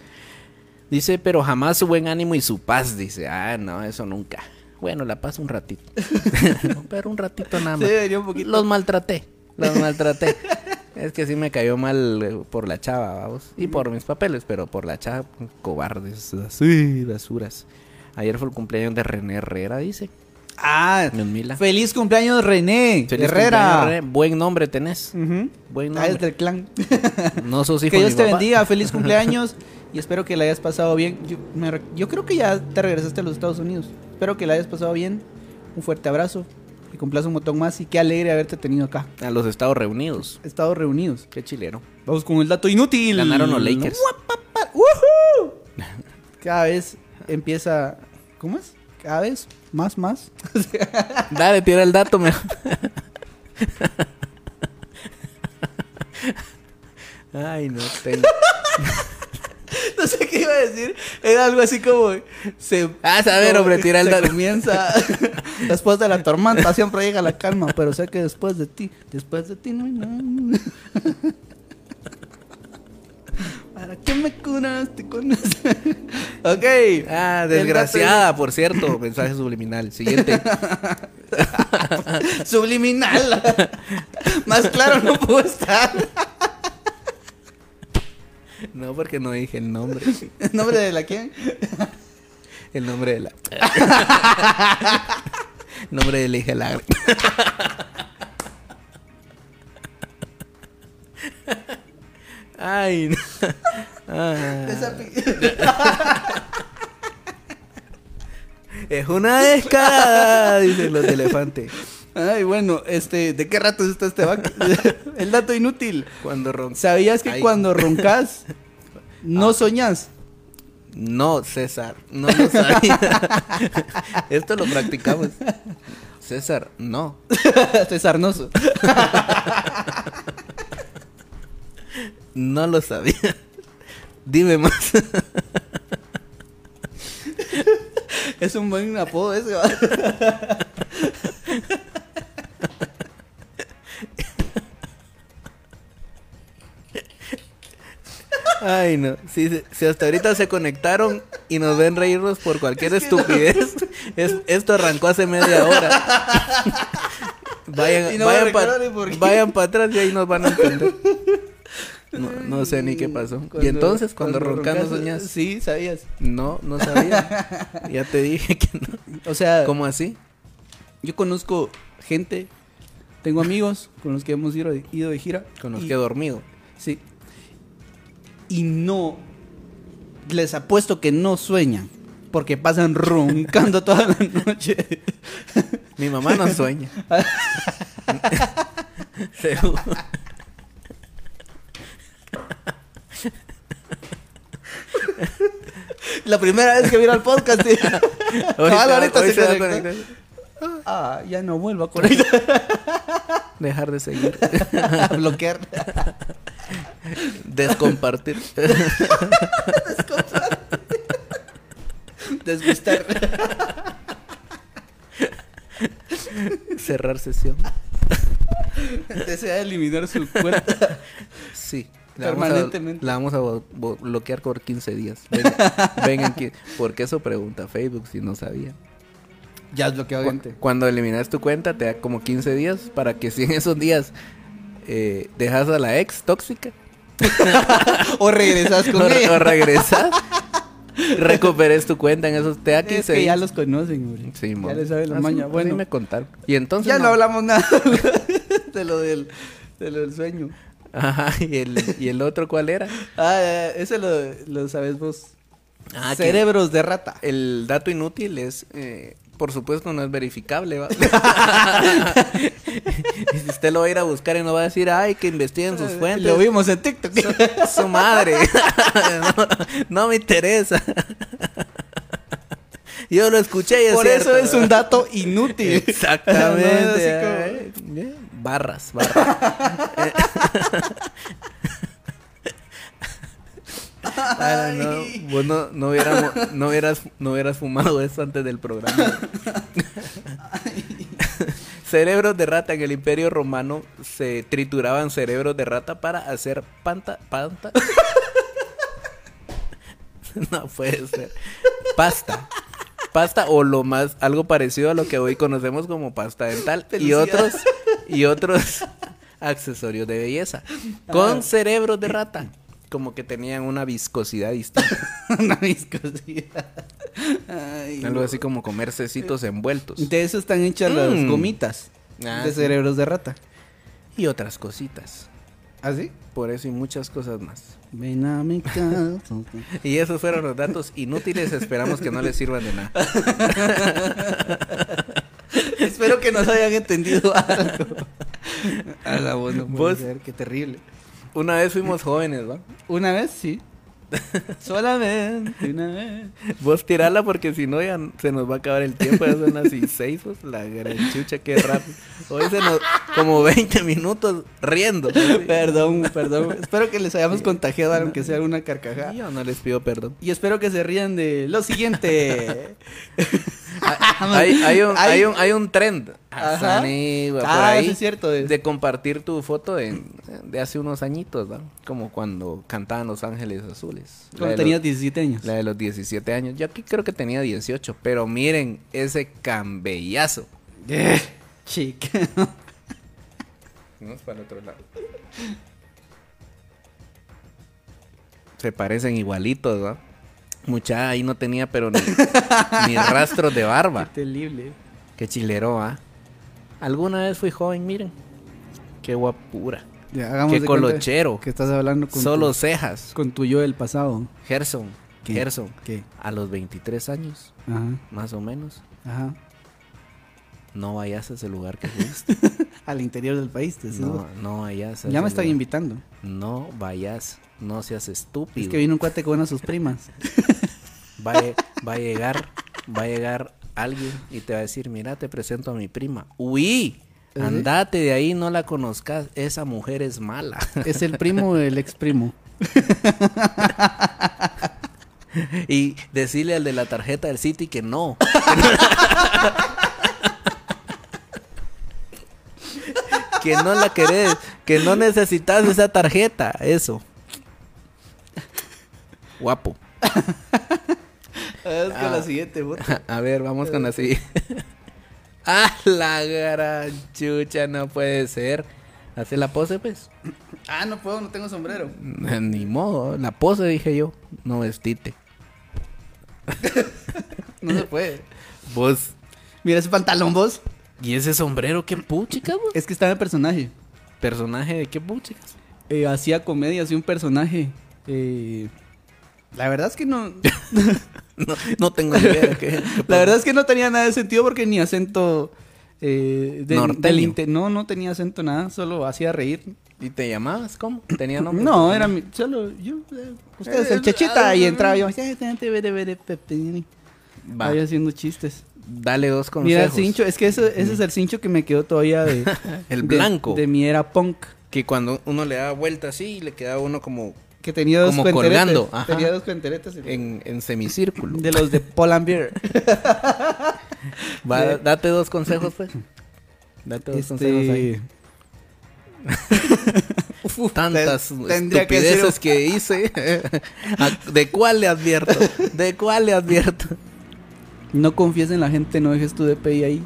Dice, pero jamás su buen ánimo y su paz. Dice, ah, no, eso nunca. Bueno, la paz un ratito. pero un ratito nada Sí, más. debería un poquito. Los maltraté. Los maltraté. es que sí me cayó mal eh, por la chava, vamos. Y por mis papeles, pero por la chava, cobardes. Así, basuras. Ayer fue el cumpleaños de René Herrera, dice. Ah, mila. feliz cumpleaños René Feliz Herrera. cumpleaños, René. Buen nombre tenés. Ujú. Buen Ah, es nombre. del clan. No sos hijo que Dios te papá. bendiga, feliz cumpleaños y espero que la hayas pasado bien. Yo, me re- yo creo que ya te regresaste a los Estados Unidos. Espero que la hayas pasado bien. Un fuerte abrazo. Que cumplas un montón más y qué alegre haberte tenido acá. A los Estados Reunidos. Estados reunidos. Qué chilero. Vamos con el dato inútil. Ganaron los Lakers. ¡Woohoo! Cada vez empieza. ¿Cómo es? Cada vez más, más. Dale, tira el dato mejor. Ay, no tengo. No sé qué iba a decir. Era algo así como. Se, Ah, saber, hombre, tira el dato. comienza. después de la tormenta siempre llega la calma. Pero sé que después de ti. Después de ti no hay nada. ¿Para qué me curaste con eso? ok. Ah, desgraciada, por cierto. Mensaje subliminal. Siguiente. Subliminal. Más claro no puedo estar. No, porque no dije el nombre. ¿El nombre de la quién? El nombre de la. nombre de la hija de la. Ay, no. Ah. Es una descarada, dicen los de elefante. Ay, bueno, este, ¿de qué rato está este vaca? El dato inútil. Cuando ron... ¿Sabías que Ay. cuando roncas no soñas? No, César, no lo sabía. Esto lo practicamos. César, no. Este sarnoso. No lo sabía. Dime más. Es un buen apodo ese. Ay, no. Si, si hasta ahorita se conectaron y nos ven reírnos por cualquier estupidez, es- esto arrancó hace media hora. Vayan, no vayan para vayan pa atrás y ahí nos van a entender. No, no sé ni qué pasó. y Cuando- entonces, cuando, roncando roncas, soñas, Sí, sabías. no, no sabía. ya te dije que no. O sea, ¿Cómo así? yo conozco gente, tengo amigos con los que hemos ido, ido de gira. Con los y- que he dormido. Sí. Y no. Les apuesto que no sueñan. Porque pasan roncando toda la noche. Mi mamá no sueña. Seguro. La primera vez que vino al podcast. sí. Cabal, ahorita hoy se va a conectó. conectar. Ah, ya no vuelvo a conectar. Dejar de seguir. bloquear. Descompartir. Desgustar. Cerrar sesión. Desea eliminar su cuenta. Sí. La vamos a- Permanentemente. La vamos a, bloquear por 15 días. Vengan, vengan porque eso pregunta Facebook si no sabía. Ya es bloqueado Cu- gente. Cuando eliminas tu cuenta te da como 15 días para que si en esos días eh, dejas a la ex tóxica O regresas con o, ella. o regresas, recuperes tu cuenta en esos te da 15 Es que días. ya los conocen, güey. Sí, ya les saben la Así- maña. así Bueno, me contaron. Y entonces ya no hablamos nada de lo del, de lo del sueño. Ajá, ¿y el, ¿y el otro cuál era? Ah, eh, ese lo, lo sabes vos. Ah, Cerebros de rata. El dato inútil es, eh, por supuesto, no es verificable, ¿va? y si usted lo va a ir a buscar y no va a decir, ay, que investiguen sus fuentes. Lo vimos en TikTok. Su madre. no, no me interesa. Yo lo escuché y es Por eso es un dato inútil. Exactamente. No, eh, Barras, barras. No, vos no, no, hubiéramos- no hubieras, no hubieras fumado eso antes del programa. cerebros de rata. En el Imperio Romano se trituraban cerebros de rata para hacer panta... panta no puede ser. Pasta. Pasta o lo más, algo parecido a lo que hoy conocemos como pasta dental. Y otros, y otros accesorios de belleza. Con cerebros de rata. Como que tenían una viscosidad distinta. Una viscosidad. Ay, Algo así como comer cecitos envueltos. De eso están hechas las Mm. gomitas Ah, de sí. cerebros de rata. Y otras cositas. ¿Ah, sí? Por eso y muchas cosas más. Ven a mi casa. Y esos fueron los datos inútiles. Esperamos que no les sirvan de nada. Espero que nos hayan entendido algo. A la voz no puede Vos- ser, qué terrible. Una vez fuimos jóvenes, ¿va? Una vez, sí. Solamente una vez. Vos tirala porque si no ya se nos va a acabar el tiempo. Ya son las y seis, pues la gran chucha, qué rápido. Hoy se nos... Como 20 minutos riendo. Perdón, perdón. Espero que les hayamos contagiado aunque sea una carcajada. Yo no les pido perdón. Y espero que se rían de lo siguiente. Hay, hay un, Hay- un, hay un trend. Por Ah, ahí, es cierto, es. De compartir tu foto de, de hace unos añitos, ¿va? Como cuando cantaban Los Ángeles Azules. Cuando tenías los- 17 años. La de los 17 años. Yo aquí creo que tenía 18. Pero miren ese cambellazo. Chica. Vamos para el otro lado. Se parecen igualitos, ¿va? Mucha ahí no tenía, pero ni, ni rastros de barba. Terrible. Qué chilero, ¿ah? Alguna vez fui joven, miren. Qué guapura. Ya, hagamos Qué colochero. Que estás hablando con Solo tu, cejas. con tu yo del pasado. Gerson. ¿Qué? Gerson. ¿Qué? A los 23 años, Ajá, más o menos. ajá. No vayas a ese lugar que fuiste. Al interior del país, te No, no vayas a Ya me están lugar. invitando. No vayas. No seas estúpido. Es que vino un cuate con una de sus primas. va, a, va a llegar, va a llegar alguien y te va a decir, mira, te presento a mi prima. Uy, ¿Ah, sí? andate de ahí, no la conozcas, esa mujer es mala. Es el primo del ex primo. y decirle al de la tarjeta del City que no. Que no la querés, que no necesitas esa tarjeta, eso. Guapo. Es que Ah. la siguiente, puta. A ver, vamos con la siguiente. ¡Ah, la gran chucha! No puede ser. Hace la pose, pues. Ah, no puedo, no tengo sombrero. Ni modo. La pose, dije yo. No vestite. No se puede. Vos. Mira ese pantalón, vos. ¿Y ese sombrero qué puchica, vos? Es que estaba en personaje. ¿Personaje de qué puchicas? Eh, hacía comedia, hacía un personaje. Eh, la verdad es que no. No, no tengo idea de qué. qué La verdad es que no tenía nada de sentido porque ni acento. Eh, del inte- no, no tenía acento nada, solo hacía reír. ¿Y te llamabas? ¿Cómo? ¿Tenía nombre? No, era mi, solo yo. eh, ustedes, el chachita, y entraba yo. Va, Ahí haciendo chistes. Dale dos consejos. Mira el cincho, es que eso, ese es el cincho que me quedó todavía de. El de- blanco. De, mi era punk. Que cuando uno le daba vuelta así, le quedaba uno como Que tenía dos Como colgando, ajá. Tenía dos cuenteretes. y- en, en semicírculo. De los de Paul and Beer. Va, de- date dos consejos, pues. Date dos consejos ahí. Este. Tantas que estupideces ser- que hice. ¿A- ¿De cuál le advierto? ¿De cuál le advierto? No confíes en la gente, no dejes tu DPI ahí.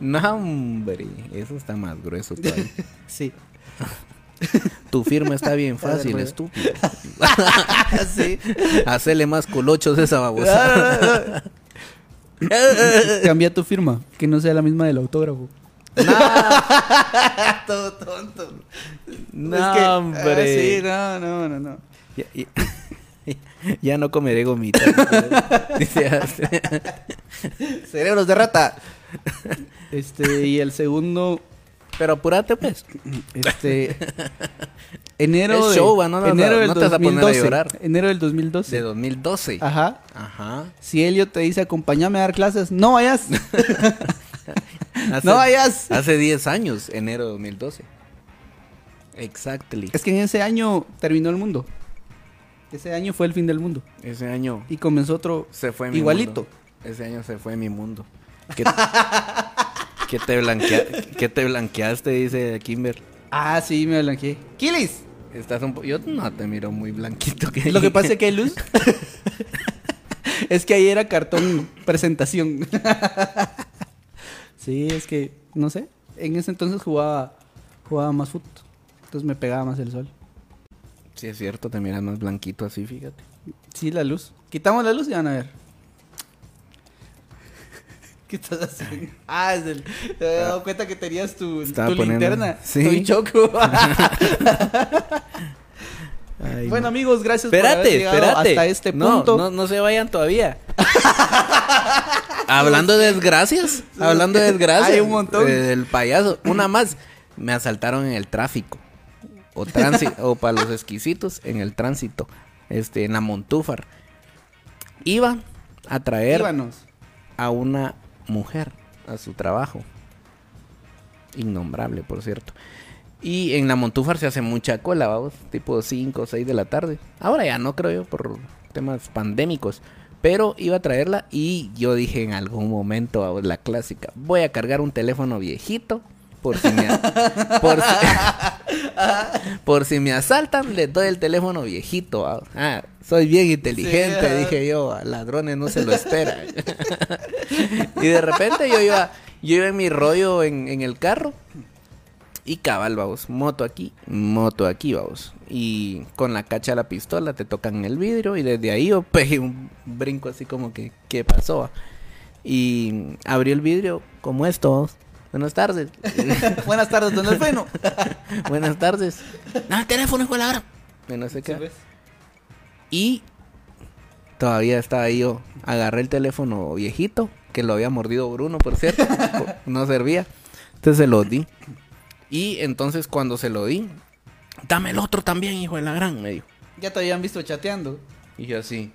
No, hombre. Eso está más grueso todavía. Sí. Tu firma está bien fácil, Bueno. estúpido. sí. Hacele más colochos a esa babosa. Cambia tu firma, que no sea la misma del autógrafo. Todo tonto. No, Es que- ah, hombre. sí, no, no, no, no. ya no comeré gomitas. Dice. Cerebros de rata. Este, y el segundo, Pero apúrate, pues. este. Enero, Es de- show, va, no, no, enero no, del no te vas a poner a 2012. llorar. Enero del 2012. De 2012. Ajá. Ajá. Si Elliot te dice acompáñame a dar clases, no vayas. Hace, no vayas. Hace 10 años, enero de 2012. Exactly. Es que en ese año terminó el mundo. Ese año fue el fin del mundo. Ese año Y comenzó otro se fue mi igualito. mundo. Ese año se fue mi mundo. ¿Qué, qué te, blanquea- qué te blanqueaste? Dice Kimber. Ah, sí, me blanqueé. ¡Kilis! Estás un po- Yo no te miro muy blanquito. Lo que pasa es que hay luz. es que ahí era cartón presentación. sí, es que, no sé. En ese entonces jugaba, jugaba más fútbol. Entonces me pegaba más el sol. Sí, es cierto, te miras más blanquito así, fíjate. Sí, la luz. Quitamos la luz y van a ver. ¿Qué estás haciendo? Ah, es el. Me he dado cuenta que tenías tu, tu poniendo- linterna. Sí. Estoy choco. Ay, bueno, no. amigos, gracias por haber Espérate, llegado espérate. hasta este No, punto. No, no se vayan todavía. Hablando de desgracias. Hablando de desgracias. Hay un montón. eh, El payaso. Una más. Me asaltaron en el tráfico. O tránsito. o para los exquisitos, en el tránsito. Este, en la Montúfar. Iba a traer Íbanos. a una mujer a su trabajo. Innombrable, por cierto. Y en la Montúfar se hace mucha cola, vamos, tipo 5 o 6 de la tarde. Ahora ya no creo yo por temas pandémicos. Pero iba a traerla y yo dije en algún momento, vamos, la clásica, voy a cargar un teléfono viejito por si me, por si, por si me asaltan, le doy el teléfono viejito. vamos. Ah, soy bien inteligente, Sí, dije yo, a ladrones no se lo esperan. y de repente yo iba, yo iba en mi rollo en, en el carro. Y cabal, vamos, moto aquí, moto aquí, vamos. Y con la cacha de la pistola te tocan el vidrio y desde ahí yo pegué un brinco así como que, ¿qué pasó? Y abrió el vidrio como esto, vamos. Buenas tardes. Buenas tardes, don Alfredo. Buenas tardes. No, el teléfono, hijo de la gran. Y no sé qué. ¿Sabes? Y todavía estaba ahí yo. Agarré el teléfono viejito, que lo había mordido Bruno, por cierto. no servía. Entonces se lo di. Y entonces cuando se lo di, dame el otro también, hijo de la gran, me dijo. Ya te habían visto chateando. Y yo así.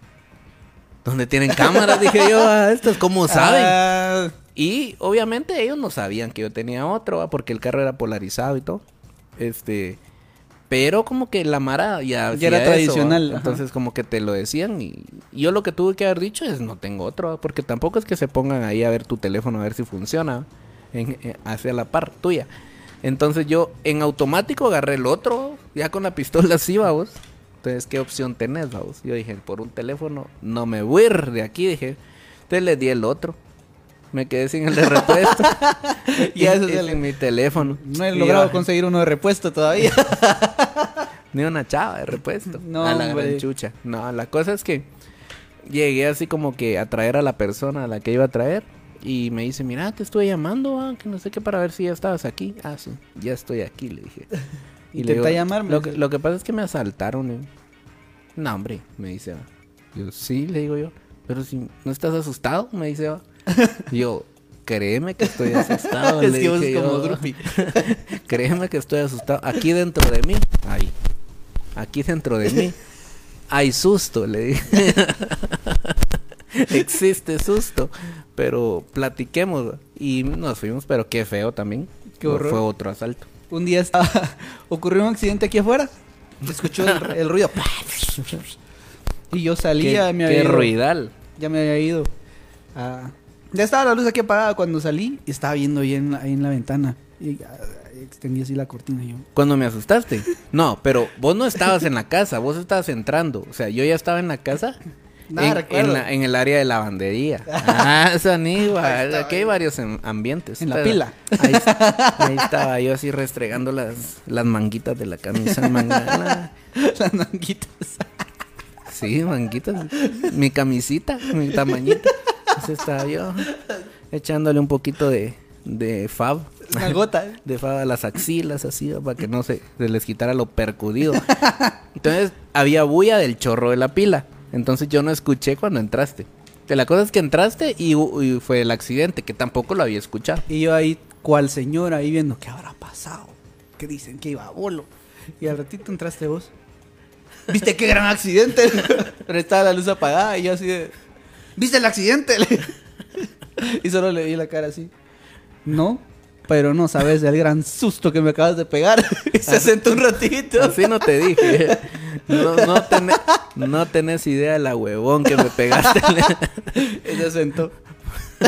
¿Dónde tienen cámaras? Dije yo, ah, estos cómo saben. Ah, Y obviamente ellos no sabían que yo tenía otro, ¿va? porque el carro era polarizado y todo. Este, pero como que la Mara ya, Ya era tradicional, ajá. Entonces como que te lo decían y yo lo que tuve que haber dicho es no tengo otro, ¿va? porque tampoco es que se pongan ahí a ver tu teléfono a ver si funciona eh, hacia la par tuya. Entonces yo en automático agarré el otro, ya con la pistola así, vamos. Entonces, ¿qué opción tenés, vamos? Yo dije, por un teléfono no me voy a ir de aquí, dije. Entonces le di el otro. Me quedé sin el de repuesto. y eso es el- sin mi teléfono. no he Y logrado yo, conseguir uno de repuesto todavía. Ni una chava de repuesto. No, a la hombre. gran chucha. No, la cosa es que llegué así como que a traer a la persona a la que iba a traer. Y me dice, mira, te estoy llamando, ah, que no sé qué, para ver si ya estabas aquí. Ah, sí, ya estoy aquí, le dije. Intenta llamarme. Lo que, lo que pasa es que me asaltaron. eh. No, hombre, me dice. Yo, sí, le digo yo. Pero si no estás asustado, me dice. Yo, créeme que estoy asustado. es le que vos como. Drupi. Créeme que estoy asustado. Aquí dentro de mí, ahí. Aquí dentro de mí hay susto, le dije. Existe susto. Pero platiquemos. Y nos fuimos, pero qué feo también. Qué horror. Fue otro asalto. Un día estaba- ocurrió un accidente aquí afuera. Se escuchó el, el ruido. Y yo salía, qué me qué había ido. ruidal. Ya me había ido. a- Ya estaba la luz aquí apagada cuando salí y estaba viendo ahí en la, ahí en la ventana. Y ah, extendí así la cortina yo. Cuando me asustaste. No, pero vos no estabas en la casa, vos estabas entrando. O sea, yo ya estaba en la casa. Nada, en, en la- en el área de lavandería. Ah, son igual. Aquí hay varios ambientes. En la Pero pila. Ahí, ahí estaba yo así restregando las, las manguitas de la camisa. manga- Las manguitas. Sí, manguitas. Mi camisita, mi tamañita. Así estaba yo echándole un poquito de, de fab. Una gota. De fab a las axilas, así, para que no se, se les quitara lo percudido. Entonces, había bulla del chorro de la pila. Entonces, yo no escuché cuando entraste. La cosa es que entraste y, y fue el accidente, que tampoco lo había escuchado. Y yo ahí, cual señora, ahí viendo qué habrá pasado. Que dicen que iba a bolo. Y al ratito entraste vos. ¿Viste qué gran accidente? Pero estaba la luz apagada y yo así de. ¿Viste el accidente? y solo le vi la cara así. No, pero no sabes el gran susto que me acabas de pegar. y se sentó un ratito. Así no te dije. No, no, tenés, no tenés idea de la huevón que me pegaste. Ese acento.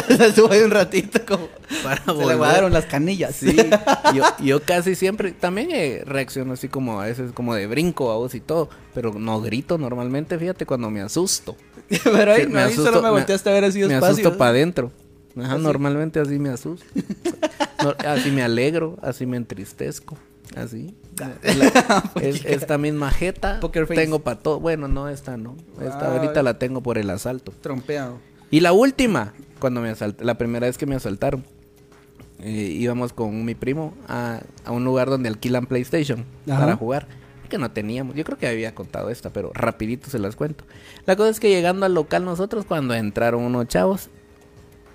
Estuvo ahí un ratito como... Para Se le guardaron las canillas. Sí, yo, yo casi siempre también eh, reacciono así como a veces como de brinco a vos y todo, pero no grito normalmente, fíjate, cuando me asusto. Pero ahí, Sí, no, ahí solo me volteaste a ver así Me despacio. asusto para adentro. Ajá, Así. normalmente así me asusto. No, así me alegro, así me entristezco, así. La- es- esta misma jeta Poker face. tengo para todo. Bueno, no, esta no. Esta Ah, ahorita la tengo por el asalto. Trompeado. Y la última, cuando me asaltaron, la primera vez que me asaltaron, eh, íbamos con mi primo a, a un lugar donde alquilan PlayStation Ajá. para jugar. Que no teníamos, yo creo que había contado esta, pero rapidito se las cuento. La cosa es que llegando al local nosotros, cuando entraron unos chavos,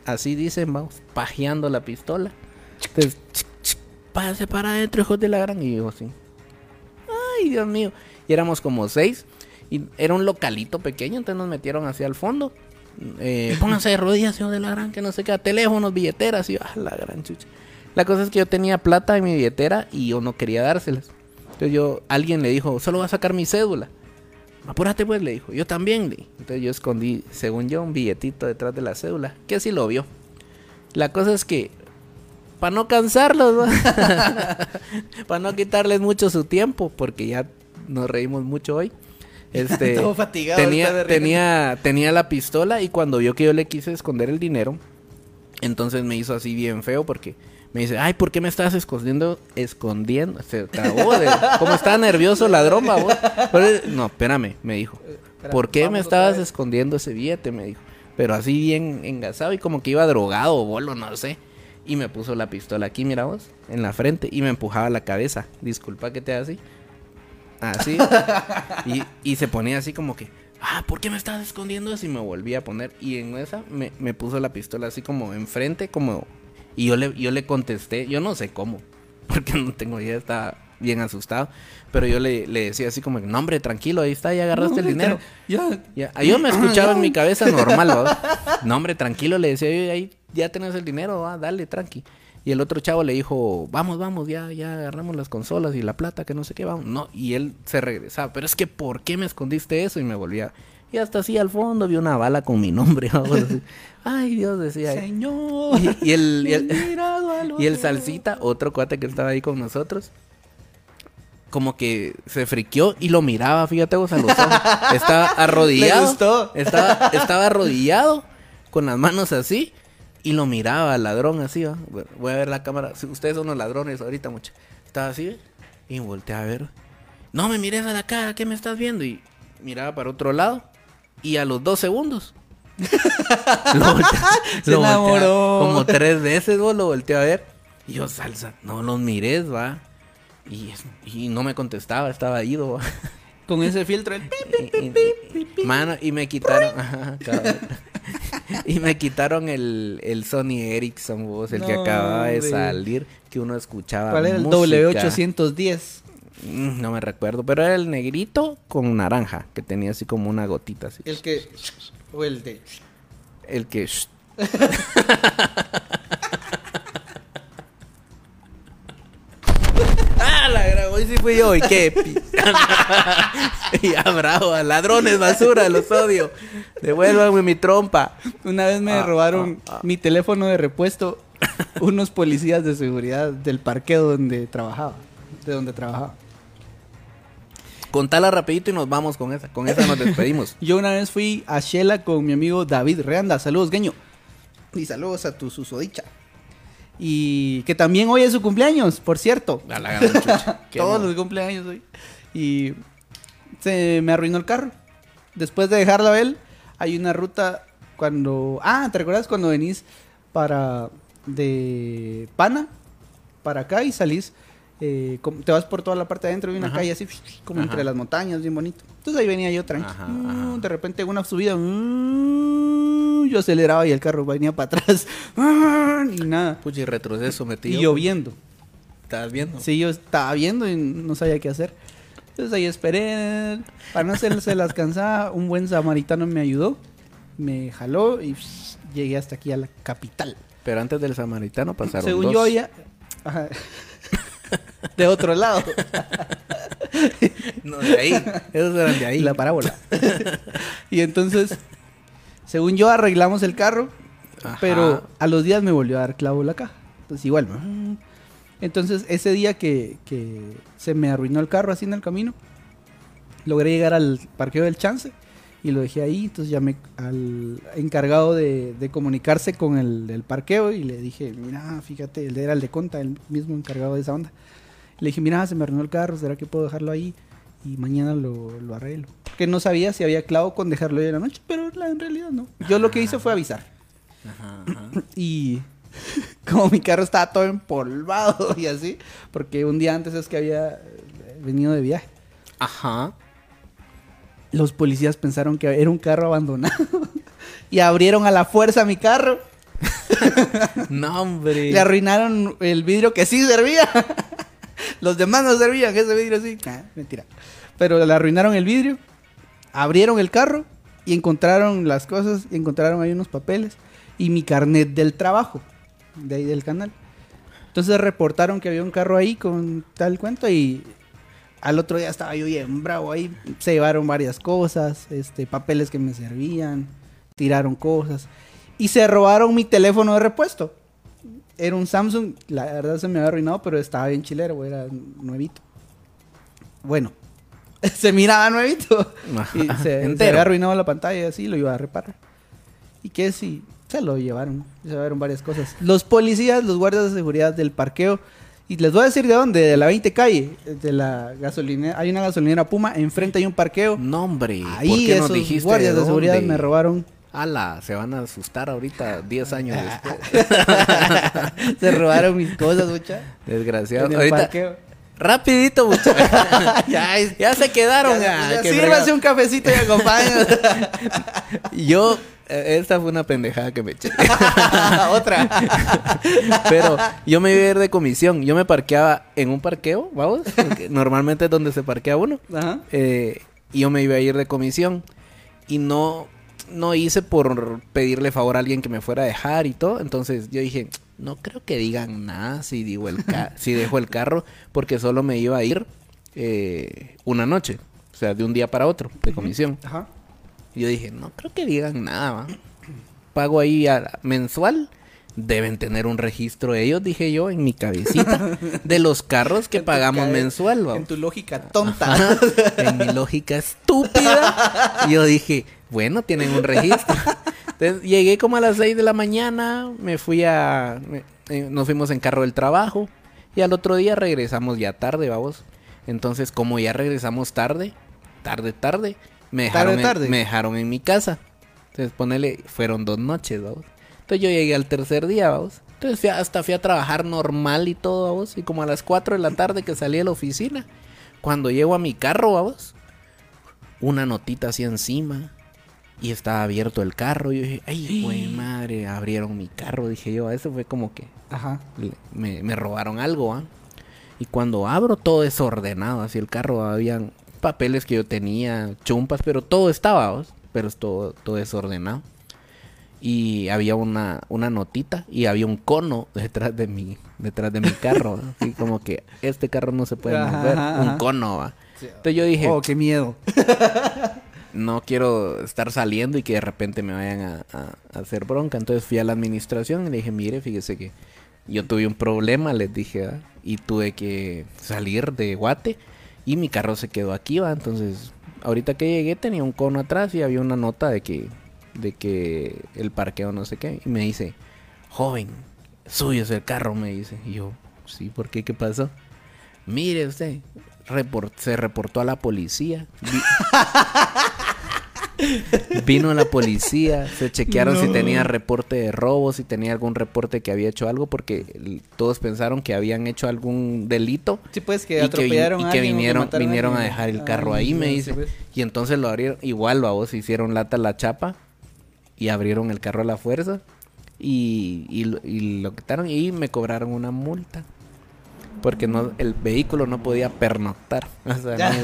así dicen, vamos, pajeando la pistola. Entonces, pase para adentro, hijos de la gran. Y yo así, ay, Dios mío. Y éramos como seis. Y era un localito pequeño, entonces nos metieron hacia el fondo. Eh, pónganse de rodillas, hijo de la gran, que no sé qué, teléfonos, billeteras. Y yo, ah, la gran chucha. La cosa es que yo tenía plata en mi billetera y yo no quería dárselas. Entonces yo, alguien le dijo, solo voy a sacar mi cédula. Apúrate pues, le dijo. Yo también, le. Entonces yo escondí, según yo, un billetito detrás de la cédula, que así lo vio. La cosa es que, para no cansarlos, para no quitarles mucho su tiempo, porque ya nos reímos mucho hoy. Este, Todo fatigado. tenía, tenía, tenía la pistola y cuando vio que yo le quise esconder el dinero, entonces me hizo así bien feo porque me dice, ay, ¿por qué me estás escondiendo? Escondiendo. Se trabó de... Como estaba nervioso ladrón, babos. No, espérame, me dijo. Espera, ¿Por qué me estabas escondiendo ese billete? Me dijo. Pero así bien engasado y como que iba drogado o bolo, no sé. Y me puso la pistola aquí, mira vos, en la frente y me empujaba la cabeza. Disculpa que te haga así. Así. y, y se ponía así como que, ah, ¿por qué me estás escondiendo eso? Y me volví a poner. Y en esa me, me puso la pistola así como enfrente, como... Y yo le, yo le contesté, yo no sé cómo, porque no tengo idea, estaba bien asustado. Pero yo le, le decía así como, no hombre, tranquilo, ahí está, ya agarraste el dinero. Ya. Ya, yo me escuchaba en mi cabeza normal, ¿va? No, hombre, tranquilo, le decía yo, ahí ya tenés el dinero, va, dale, tranqui. Y el otro chavo le dijo, vamos, vamos, ya, ya agarramos las consolas y la plata, que no sé qué, vamos. No, y él se regresaba, pero es que, ¿por qué me escondiste eso? Y me volvía. Y hasta así al fondo vi una bala con mi nombre. Ay, Dios, decía. Señor. Y, y el, y el- y salsita, otro cuate que estaba ahí con nosotros, como que se friqueó y lo miraba, fíjate vos, a los ojos. Estaba arrodillado. Le gustó. Estaba, estaba arrodillado, con las manos así, y lo miraba al ladrón así, ¿va? Voy a ver la cámara. Ustedes son los ladrones ahorita, mucha. Estaba así, y volteé a ver. No me mires a la cara, ¿qué me estás viendo? Y miraba para otro lado, y a los dos segundos. lo volteé- Se lo volteé a- enamoró. Como tres veces, vos lo volteé a ver. Y yo, salsa, no los mires, va. Y, no me contestaba, estaba ido, va. Con ese filtro. el Mano, y me quitaron. ajá, y me quitaron el, el Sony Ericsson, vos, el que acababa de salir, que uno escuchaba. ¿Cuál era el música. W810? Mm, No me recuerdo, pero era el negrito con naranja, que tenía así como una gotita así. El que. O el de. El que. ah, la gran, hoy sí fui yo, y qué. ya, bravo, ladrones, basura, los odio. Devuélvanme mi trompa. Una vez me Ah, robaron ah, ah. mi teléfono de repuesto unos policías de seguridad del parqueo donde trabajaba. De donde trabajaba. Contala rapidito y nos vamos con esa. Con esa nos despedimos. Yo una vez fui a Shela con mi amigo David Reanda. Saludos, Geño. Y saludos a tu susodicha. Y que también hoy es su cumpleaños, por cierto. A la gran Todos los cumpleaños hoy. Y se me arruinó el carro. Después de dejarlo a él, hay una ruta cuando... Ah, ¿te recuerdas cuando venís para... de Pana? Para acá y salís... eh, te vas por toda la parte de adentro de una Ajá. calle así, como Ajá. entre las montañas, bien bonito. Entonces ahí venía yo tranquilo. Ajá. De repente en una subida, mm, yo aceleraba y el carro venía para atrás. y nada. Pucha, y retroceso metido. Y lloviendo. ¿Estabas viendo? Sí, yo estaba viendo y no sabía qué hacer. Entonces ahí esperé. Para no hacerse las cansadas, un buen samaritano me ayudó. Me jaló y pss, llegué hasta aquí a la capital. Pero antes del samaritano pasaron Según dos. yo ya... Ajá. De otro lado. No, de ahí. Esos eran de ahí. La parábola. y entonces, según yo, arreglamos el carro, Ajá. pero a los días me volvió a dar clavo la caja. Entonces, igual. ¿no? Entonces, ese día que, que se me arruinó el carro así en el camino, logré llegar al parqueo del Chance y lo dejé ahí. Entonces, llamé al encargado de, de comunicarse con el del parqueo y le dije, mira, fíjate, él era el de Conta, el mismo encargado de esa onda. Le dije, mira, se me arruinó el carro, ¿será que puedo dejarlo ahí? Y mañana lo, lo arreglo. Porque no sabía si había clavo con dejarlo ahí en la noche, pero la- en realidad no. Yo lo que hice fue avisar. Ajá, ajá. Y como mi carro estaba todo empolvado y así, porque un día antes es que había venido de viaje. Ajá. Los policías pensaron que era un carro abandonado y abrieron a la fuerza mi carro. No, hombre. Le arruinaron el vidrio que sí servía. Los demás no servían, ese vidrio sí. Ah, mentira. Pero le arruinaron el vidrio, abrieron el carro y encontraron las cosas, y encontraron ahí unos papeles y mi carnet del trabajo, de ahí del canal. Entonces reportaron que había un carro ahí con tal cuento y al otro día estaba yo bien bravo ahí. Se llevaron varias cosas, este, papeles que me servían, tiraron cosas y se robaron mi teléfono de repuesto. Era un Samsung, la verdad se me había arruinado, pero estaba bien chilero, güey, era nuevito. Bueno, se miraba nuevito. Y se, se había arruinado la pantalla y así, lo iba a reparar. ¿Y qué si Se lo llevaron, se llevaron varias cosas. Los policías, los guardias de seguridad del parqueo, y les voy a decir de dónde, de la 20 calle, de la gasolinera, hay una gasolinera Puma, enfrente hay un parqueo. No, hombre. ¿por Ahí qué no esos dijiste guardias de, de seguridad me robaron. Ala, se van a asustar ahorita 10 años Ah. después. se robaron mis cosas, mucha. Desgraciado. En el Ahorita, parqueo. Rapidito, muchachos. ya, se quedaron. ya- ya sírvase un cafecito y acompaña. Yo, eh, esta fue una pendejada que me eché. Otra. Pero yo me iba a ir de comisión. Yo me parqueaba en un parqueo, vamos. normalmente es donde se parquea uno. Ajá. Eh, y yo me iba a ir de comisión. Y no, no hice por pedirle favor a alguien que me fuera a dejar y todo. Entonces yo dije, no creo que digan nada si, digo el ca- si dejo el carro. Porque solo me iba a ir eh, una noche. O sea, de un día para otro, de comisión. Ajá. Y yo dije, no creo que digan nada, ¿va? Pago ahí a- mensual. Deben tener un registro ellos, dije yo, en mi cabecita, de los carros que pagamos mensual, ¿va? En tu lógica tonta. Ajá. En mi lógica estúpida. Yo dije, bueno, tienen un registro. Entonces llegué como a las 6 de la mañana, me fui a... me- eh, nos fuimos en carro del trabajo y al otro día regresamos ya tarde, vamos. Entonces, como ya regresamos tarde, tarde, tarde, me dejaron, Tarde, en- me dejaron en mi casa. Entonces, ponele, fueron dos noches, vamos. Entonces yo llegué al tercer día, vamos. Entonces fui a- hasta fui a trabajar normal y todo, vamos. Y como a las 4 de la tarde que salí de la oficina, cuando llego a mi carro, vamos, una notita así encima. Y estaba abierto el carro. Y yo dije, ay, güey, madre, abrieron mi carro. Dije yo, eso fue como que Ajá. me, me robaron algo, ¿ah? Y cuando abro, todo desordenado. Así el carro, habían papeles que yo tenía, chumpas, pero todo estaba, ¿vos? Pero es todo, todo desordenado. Y había una, una notita y había un cono detrás de mi, detrás de mi carro. Así como que este carro no se puede mover. ajá, Un cono, ¿va? Entonces yo dije, Oh, qué miedo. no quiero estar saliendo y que de repente me vayan a, hacer bronca. Entonces fui a la administración y le dije, mire, fíjese que yo tuve un problema, les dije, ¿va? y tuve que salir de Guate y mi carro se quedó aquí, va. Entonces, ahorita que llegué tenía un cono atrás y había una nota de que, de que el parqueo no sé qué. Y me dice, joven, suyo es el carro, me dice. Y yo, sí, ¿por qué? ¿Qué pasó? Mire usted, se reportó a la policía. Vi- Vino la policía, se chequearon si tenía reporte de robo, si tenía algún reporte que había hecho algo, porque todos pensaron que habían hecho algún delito Sí, pues y que que, atropellaron y a que alguien o vinieron, vinieron a dejar el Ah, carro ahí, me sí, dice. pues. Y entonces lo abrieron, igual a vos hicieron lata la chapa y abrieron el carro a la fuerza y, y, lo- y lo quitaron y me cobraron una multa. Porque no, el vehículo no podía pernoctar. O sea, no,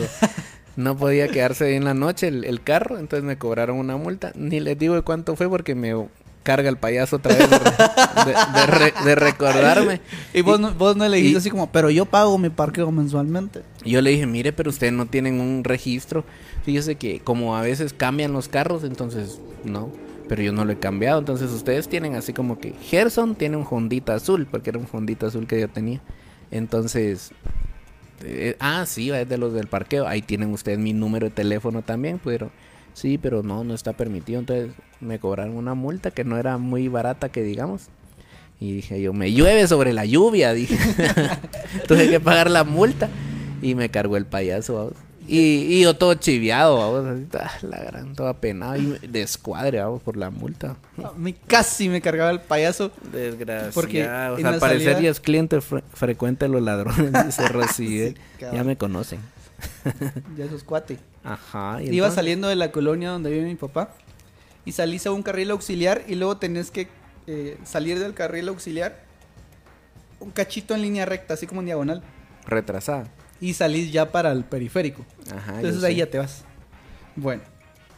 no podía quedarse en la noche el, el carro, entonces me cobraron una multa. Ni les digo de cuánto fue porque me, carga el payaso otra vez de, de- de re- de recordarme. Y vos, no, vos no le dijiste y- así como, pero yo pago mi parqueo mensualmente. Yo le dije, mire, pero ustedes no tienen un registro. Fíjese que como a veces cambian los carros, entonces no. Pero yo no lo he cambiado. Entonces ustedes tienen así como que Gerson tiene un Hondita azul, porque era un Hondita azul que yo tenía. Entonces, eh, ah, sí, es de los del parqueo. Ahí tienen ustedes mi número de teléfono también, pero sí, pero no, no está permitido. Entonces me cobraron una multa que no era muy barata, que digamos. Y dije yo, me llueve sobre la lluvia, dije. Tuve que pagar la multa. Y me cargó el payaso. Y, y yo todo chiviado, vamos. así, la gran, todo apenado. Y descuadre, vamos, por la multa. Casi me cargaba el payaso. Desgraciado. Porque o sea, al parecer salida- ya es cliente fre- frecuente de los ladrones, dice Rosy. Sí, cabrón. ya me conocen. Ya sos cuate. Ajá. ¿y Iba entonces? saliendo de la colonia donde vive mi papá. Y salís a un carril auxiliar y luego tenés que eh, salir del carril auxiliar un cachito en línea recta, así como en diagonal. Retrasada. Y salís ya para el periférico. Ajá. Entonces Ah, ahí sé. ya te vas. Bueno,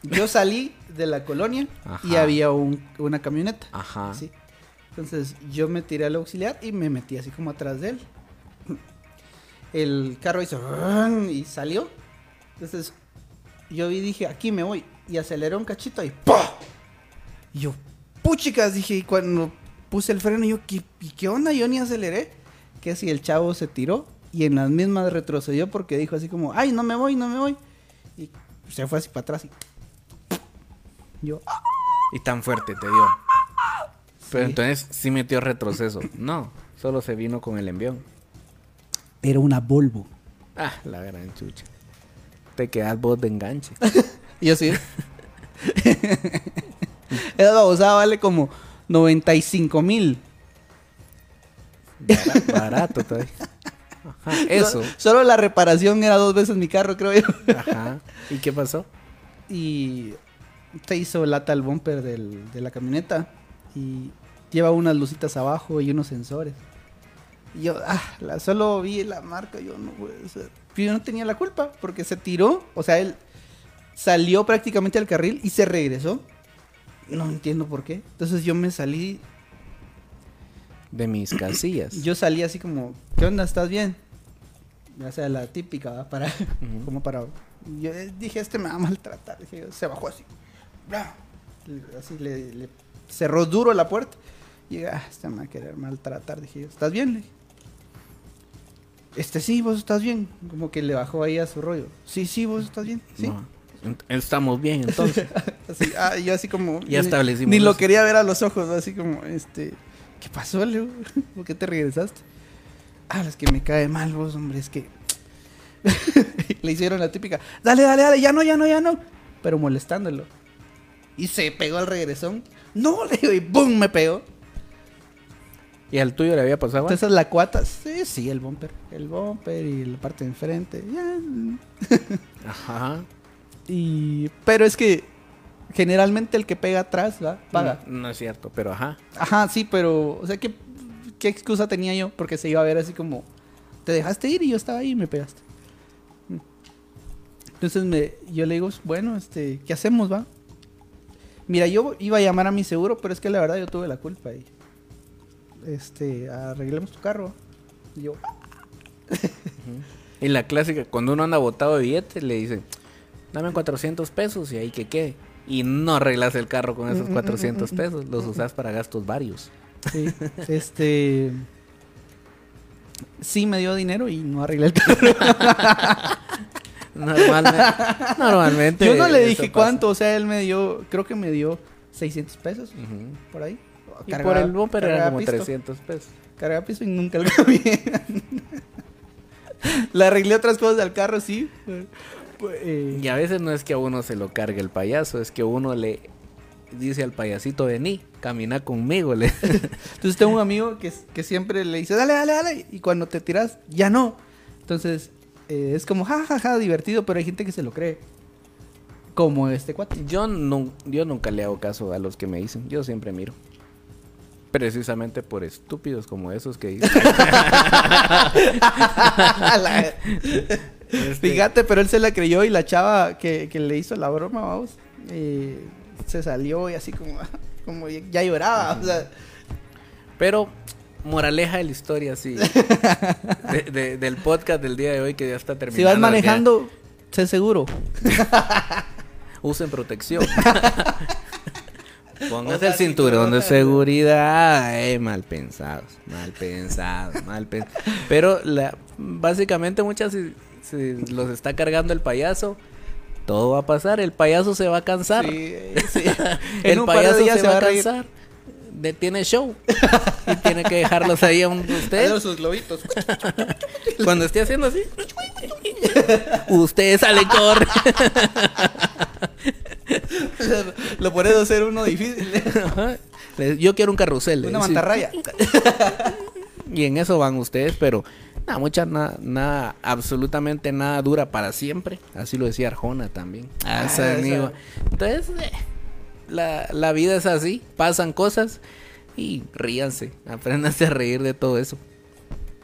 yo salí de la colonia y había un- una camioneta. Ajá. Sí. Entonces yo me tiré al auxiliar y me metí así como atrás de él. El carro hizo y salió. Entonces yo vi dije, aquí me voy. Y aceleré un cachito y ¡pah! Y yo, puchicas, dije, y cuando puse el freno, yo, ¿qué, y qué onda? Yo ni aceleré. Que si el chavo se tiró y en las mismas retrocedió porque dijo así como, ay, no me voy, no me voy. Y se fue así para atrás y yo, "Ah". Y tan fuerte te dio. Pero Sí. entonces sí metió retroceso. No, solo se vino con el envión. era una Volvo. Ah, la gran chucha. Te quedas vos de enganche. Y yo sí. Esa babosada vale como 95 mil. Bara- Barato todavía. Ajá, eso. Solo la reparación era dos veces mi carro, creo yo. Ajá. ¿Y qué pasó? Y te hizo lata el bumper del- de la camioneta. Y lleva unas lucitas abajo y unos sensores. Y yo, ah, la, solo vi la marca, yo no puede ser. Pero yo no tenía la culpa porque se tiró. O sea, él salió prácticamente al carril y se regresó. No entiendo por qué. Entonces yo me salí De mis casillas. Yo salí así como, ¿qué onda? ¿Estás bien? O sea, la típica. Para, como para... Yo eh, dije, este me va a maltratar. Dije, yo, se bajó así. Le- Así le, le cerró duro la puerta. Y dije, ah, este me va a querer maltratar. Dije, yo, ¿estás bien? Le dije. Este, sí, vos estás bien. Como que le bajó ahí a su rollo. Sí, sí, vos estás bien. Sí. No. Estamos bien entonces. Así, ah, yo así como... Ya ni- establecimos Ni lo quería ver a los ojos, así como, este... ¿Qué pasó, Leo? ¿Por qué te regresaste? Ah, es que me cae mal vos, hombre, es que... Le hicieron la típica, dale, dale, dale, ya no, ya no, ya no. Pero molestándolo. Y se pegó al regresón. No, le digo, y ¡boom! Me pegó. ¿Y al tuyo le había pasado? Entonces la cuata, sí, sí, el bumper. El bumper y la parte de enfrente. Ajá. Y... Pero es que generalmente el que pega atrás, ¿va? Paga. No, no es cierto, pero ajá. Ajá, sí, pero, o sea, ¿qué, ¿qué excusa tenía yo? Porque se iba a ver así como, te dejaste ir y yo estaba ahí y me pegaste. Mm. Entonces me, yo le digo, bueno, este, ¿qué hacemos, va? Mira, yo iba a llamar a mi seguro, pero es que la verdad yo tuve la culpa y, este, arreglemos tu carro. Y yo, Y la clásica, cuando uno anda botado de billetes, le dicen, dame 400 pesos y ahí que quede. Y no arreglas el carro con esos Mm, mm, 400 mm, mm, pesos, los usas para gastos varios. sí, este, sí me dio dinero y no arreglé el carro. Normalmente. normalmente Yo no le dije pasa. cuánto, o sea, él me dio, creo que me dio 600 pesos por ahí. Y Cargaba- por el bumper era como pisto. 300 pesos. Cargaba piso y nunca lo cambié. Le arreglé otras cosas al carro, sí. Pues, eh, Y a veces no es que a uno se lo cargue el payaso, es que uno le dice al payasito, vení, camina conmigo. Le... Entonces tengo un amigo que, que siempre le dice, dale, dale, dale. Y cuando te tiras, ya no. Entonces eh, es como, ja, ja, ja, divertido, pero hay gente que se lo cree. Como este cuate. Yo, no, yo nunca le hago caso a los que me dicen, yo siempre miro. Precisamente por estúpidos como esos que dicen. La- Fíjate, pero él se la creyó y la chava que, que le hizo la broma, vamos, eh, se salió y así como, como ya, lloraba, o sea, Pero, moraleja de la historia, sí. De- de- del podcast del día de hoy que ya está terminando. si vas ya manejando, sé seguro. Usen protección. Póngase el cinturón de seguridad. Eh, mal pensados, mal pensados, mal pensados. Pero la, básicamente muchas los está cargando el payaso, todo va a pasar. El payaso se va a cansar. Sí, sí. En el payaso días se, va a reír. cansar. De, tiene show. y tiene que dejarlos ahí a un usted. Sus globitos. Cuando esté haciendo así, usted sale corre. Lo a hacer uno difícil. Ajá. Yo quiero un carrusel. Una mantarraya. Y en eso van ustedes, pero nada, mucha nada, nada, absolutamente nada dura para siempre. Así lo decía Arjona también. Ah, Ah, esa. Entonces, eh, la, la vida es así, pasan cosas y ríanse, apréndanse a reír de todo eso.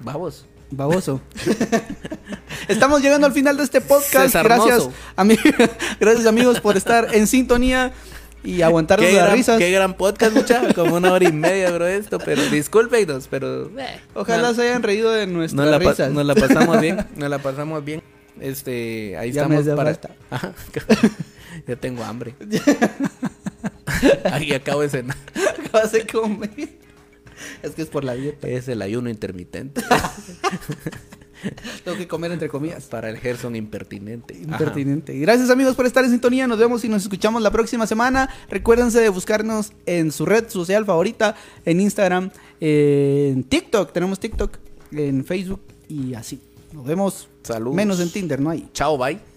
Vamos. Baboso. Estamos llegando al final de este podcast. César Gracias, ami- Gracias amigos por estar en sintonía y aguantarnos Qué las gran, risas. qué gran podcast, mucha, como una hora y media, bro, esto, pero discúlpenos, pero eh, Ojalá no- se hayan reído de nos nuestras la, risas. nos la pasamos bien, nos la pasamos bien. Este, ahí Ya estamos para. Ajá. ya tengo hambre. Ahí acabo de cenar. Acabas de comer. Es que es por la dieta. Es el ayuno intermitente Tengo que comer entre comillas. para el Gerson impertinente. Ajá. Impertinente. Gracias amigos por estar en sintonía. Nos vemos y nos escuchamos la próxima semana. Recuérdense de buscarnos en su red social favorita, en Instagram, en TikTok. Tenemos TikTok, en Facebook y así. Nos vemos. Saludos. Menos en Tinder, no hay. Chao, bye.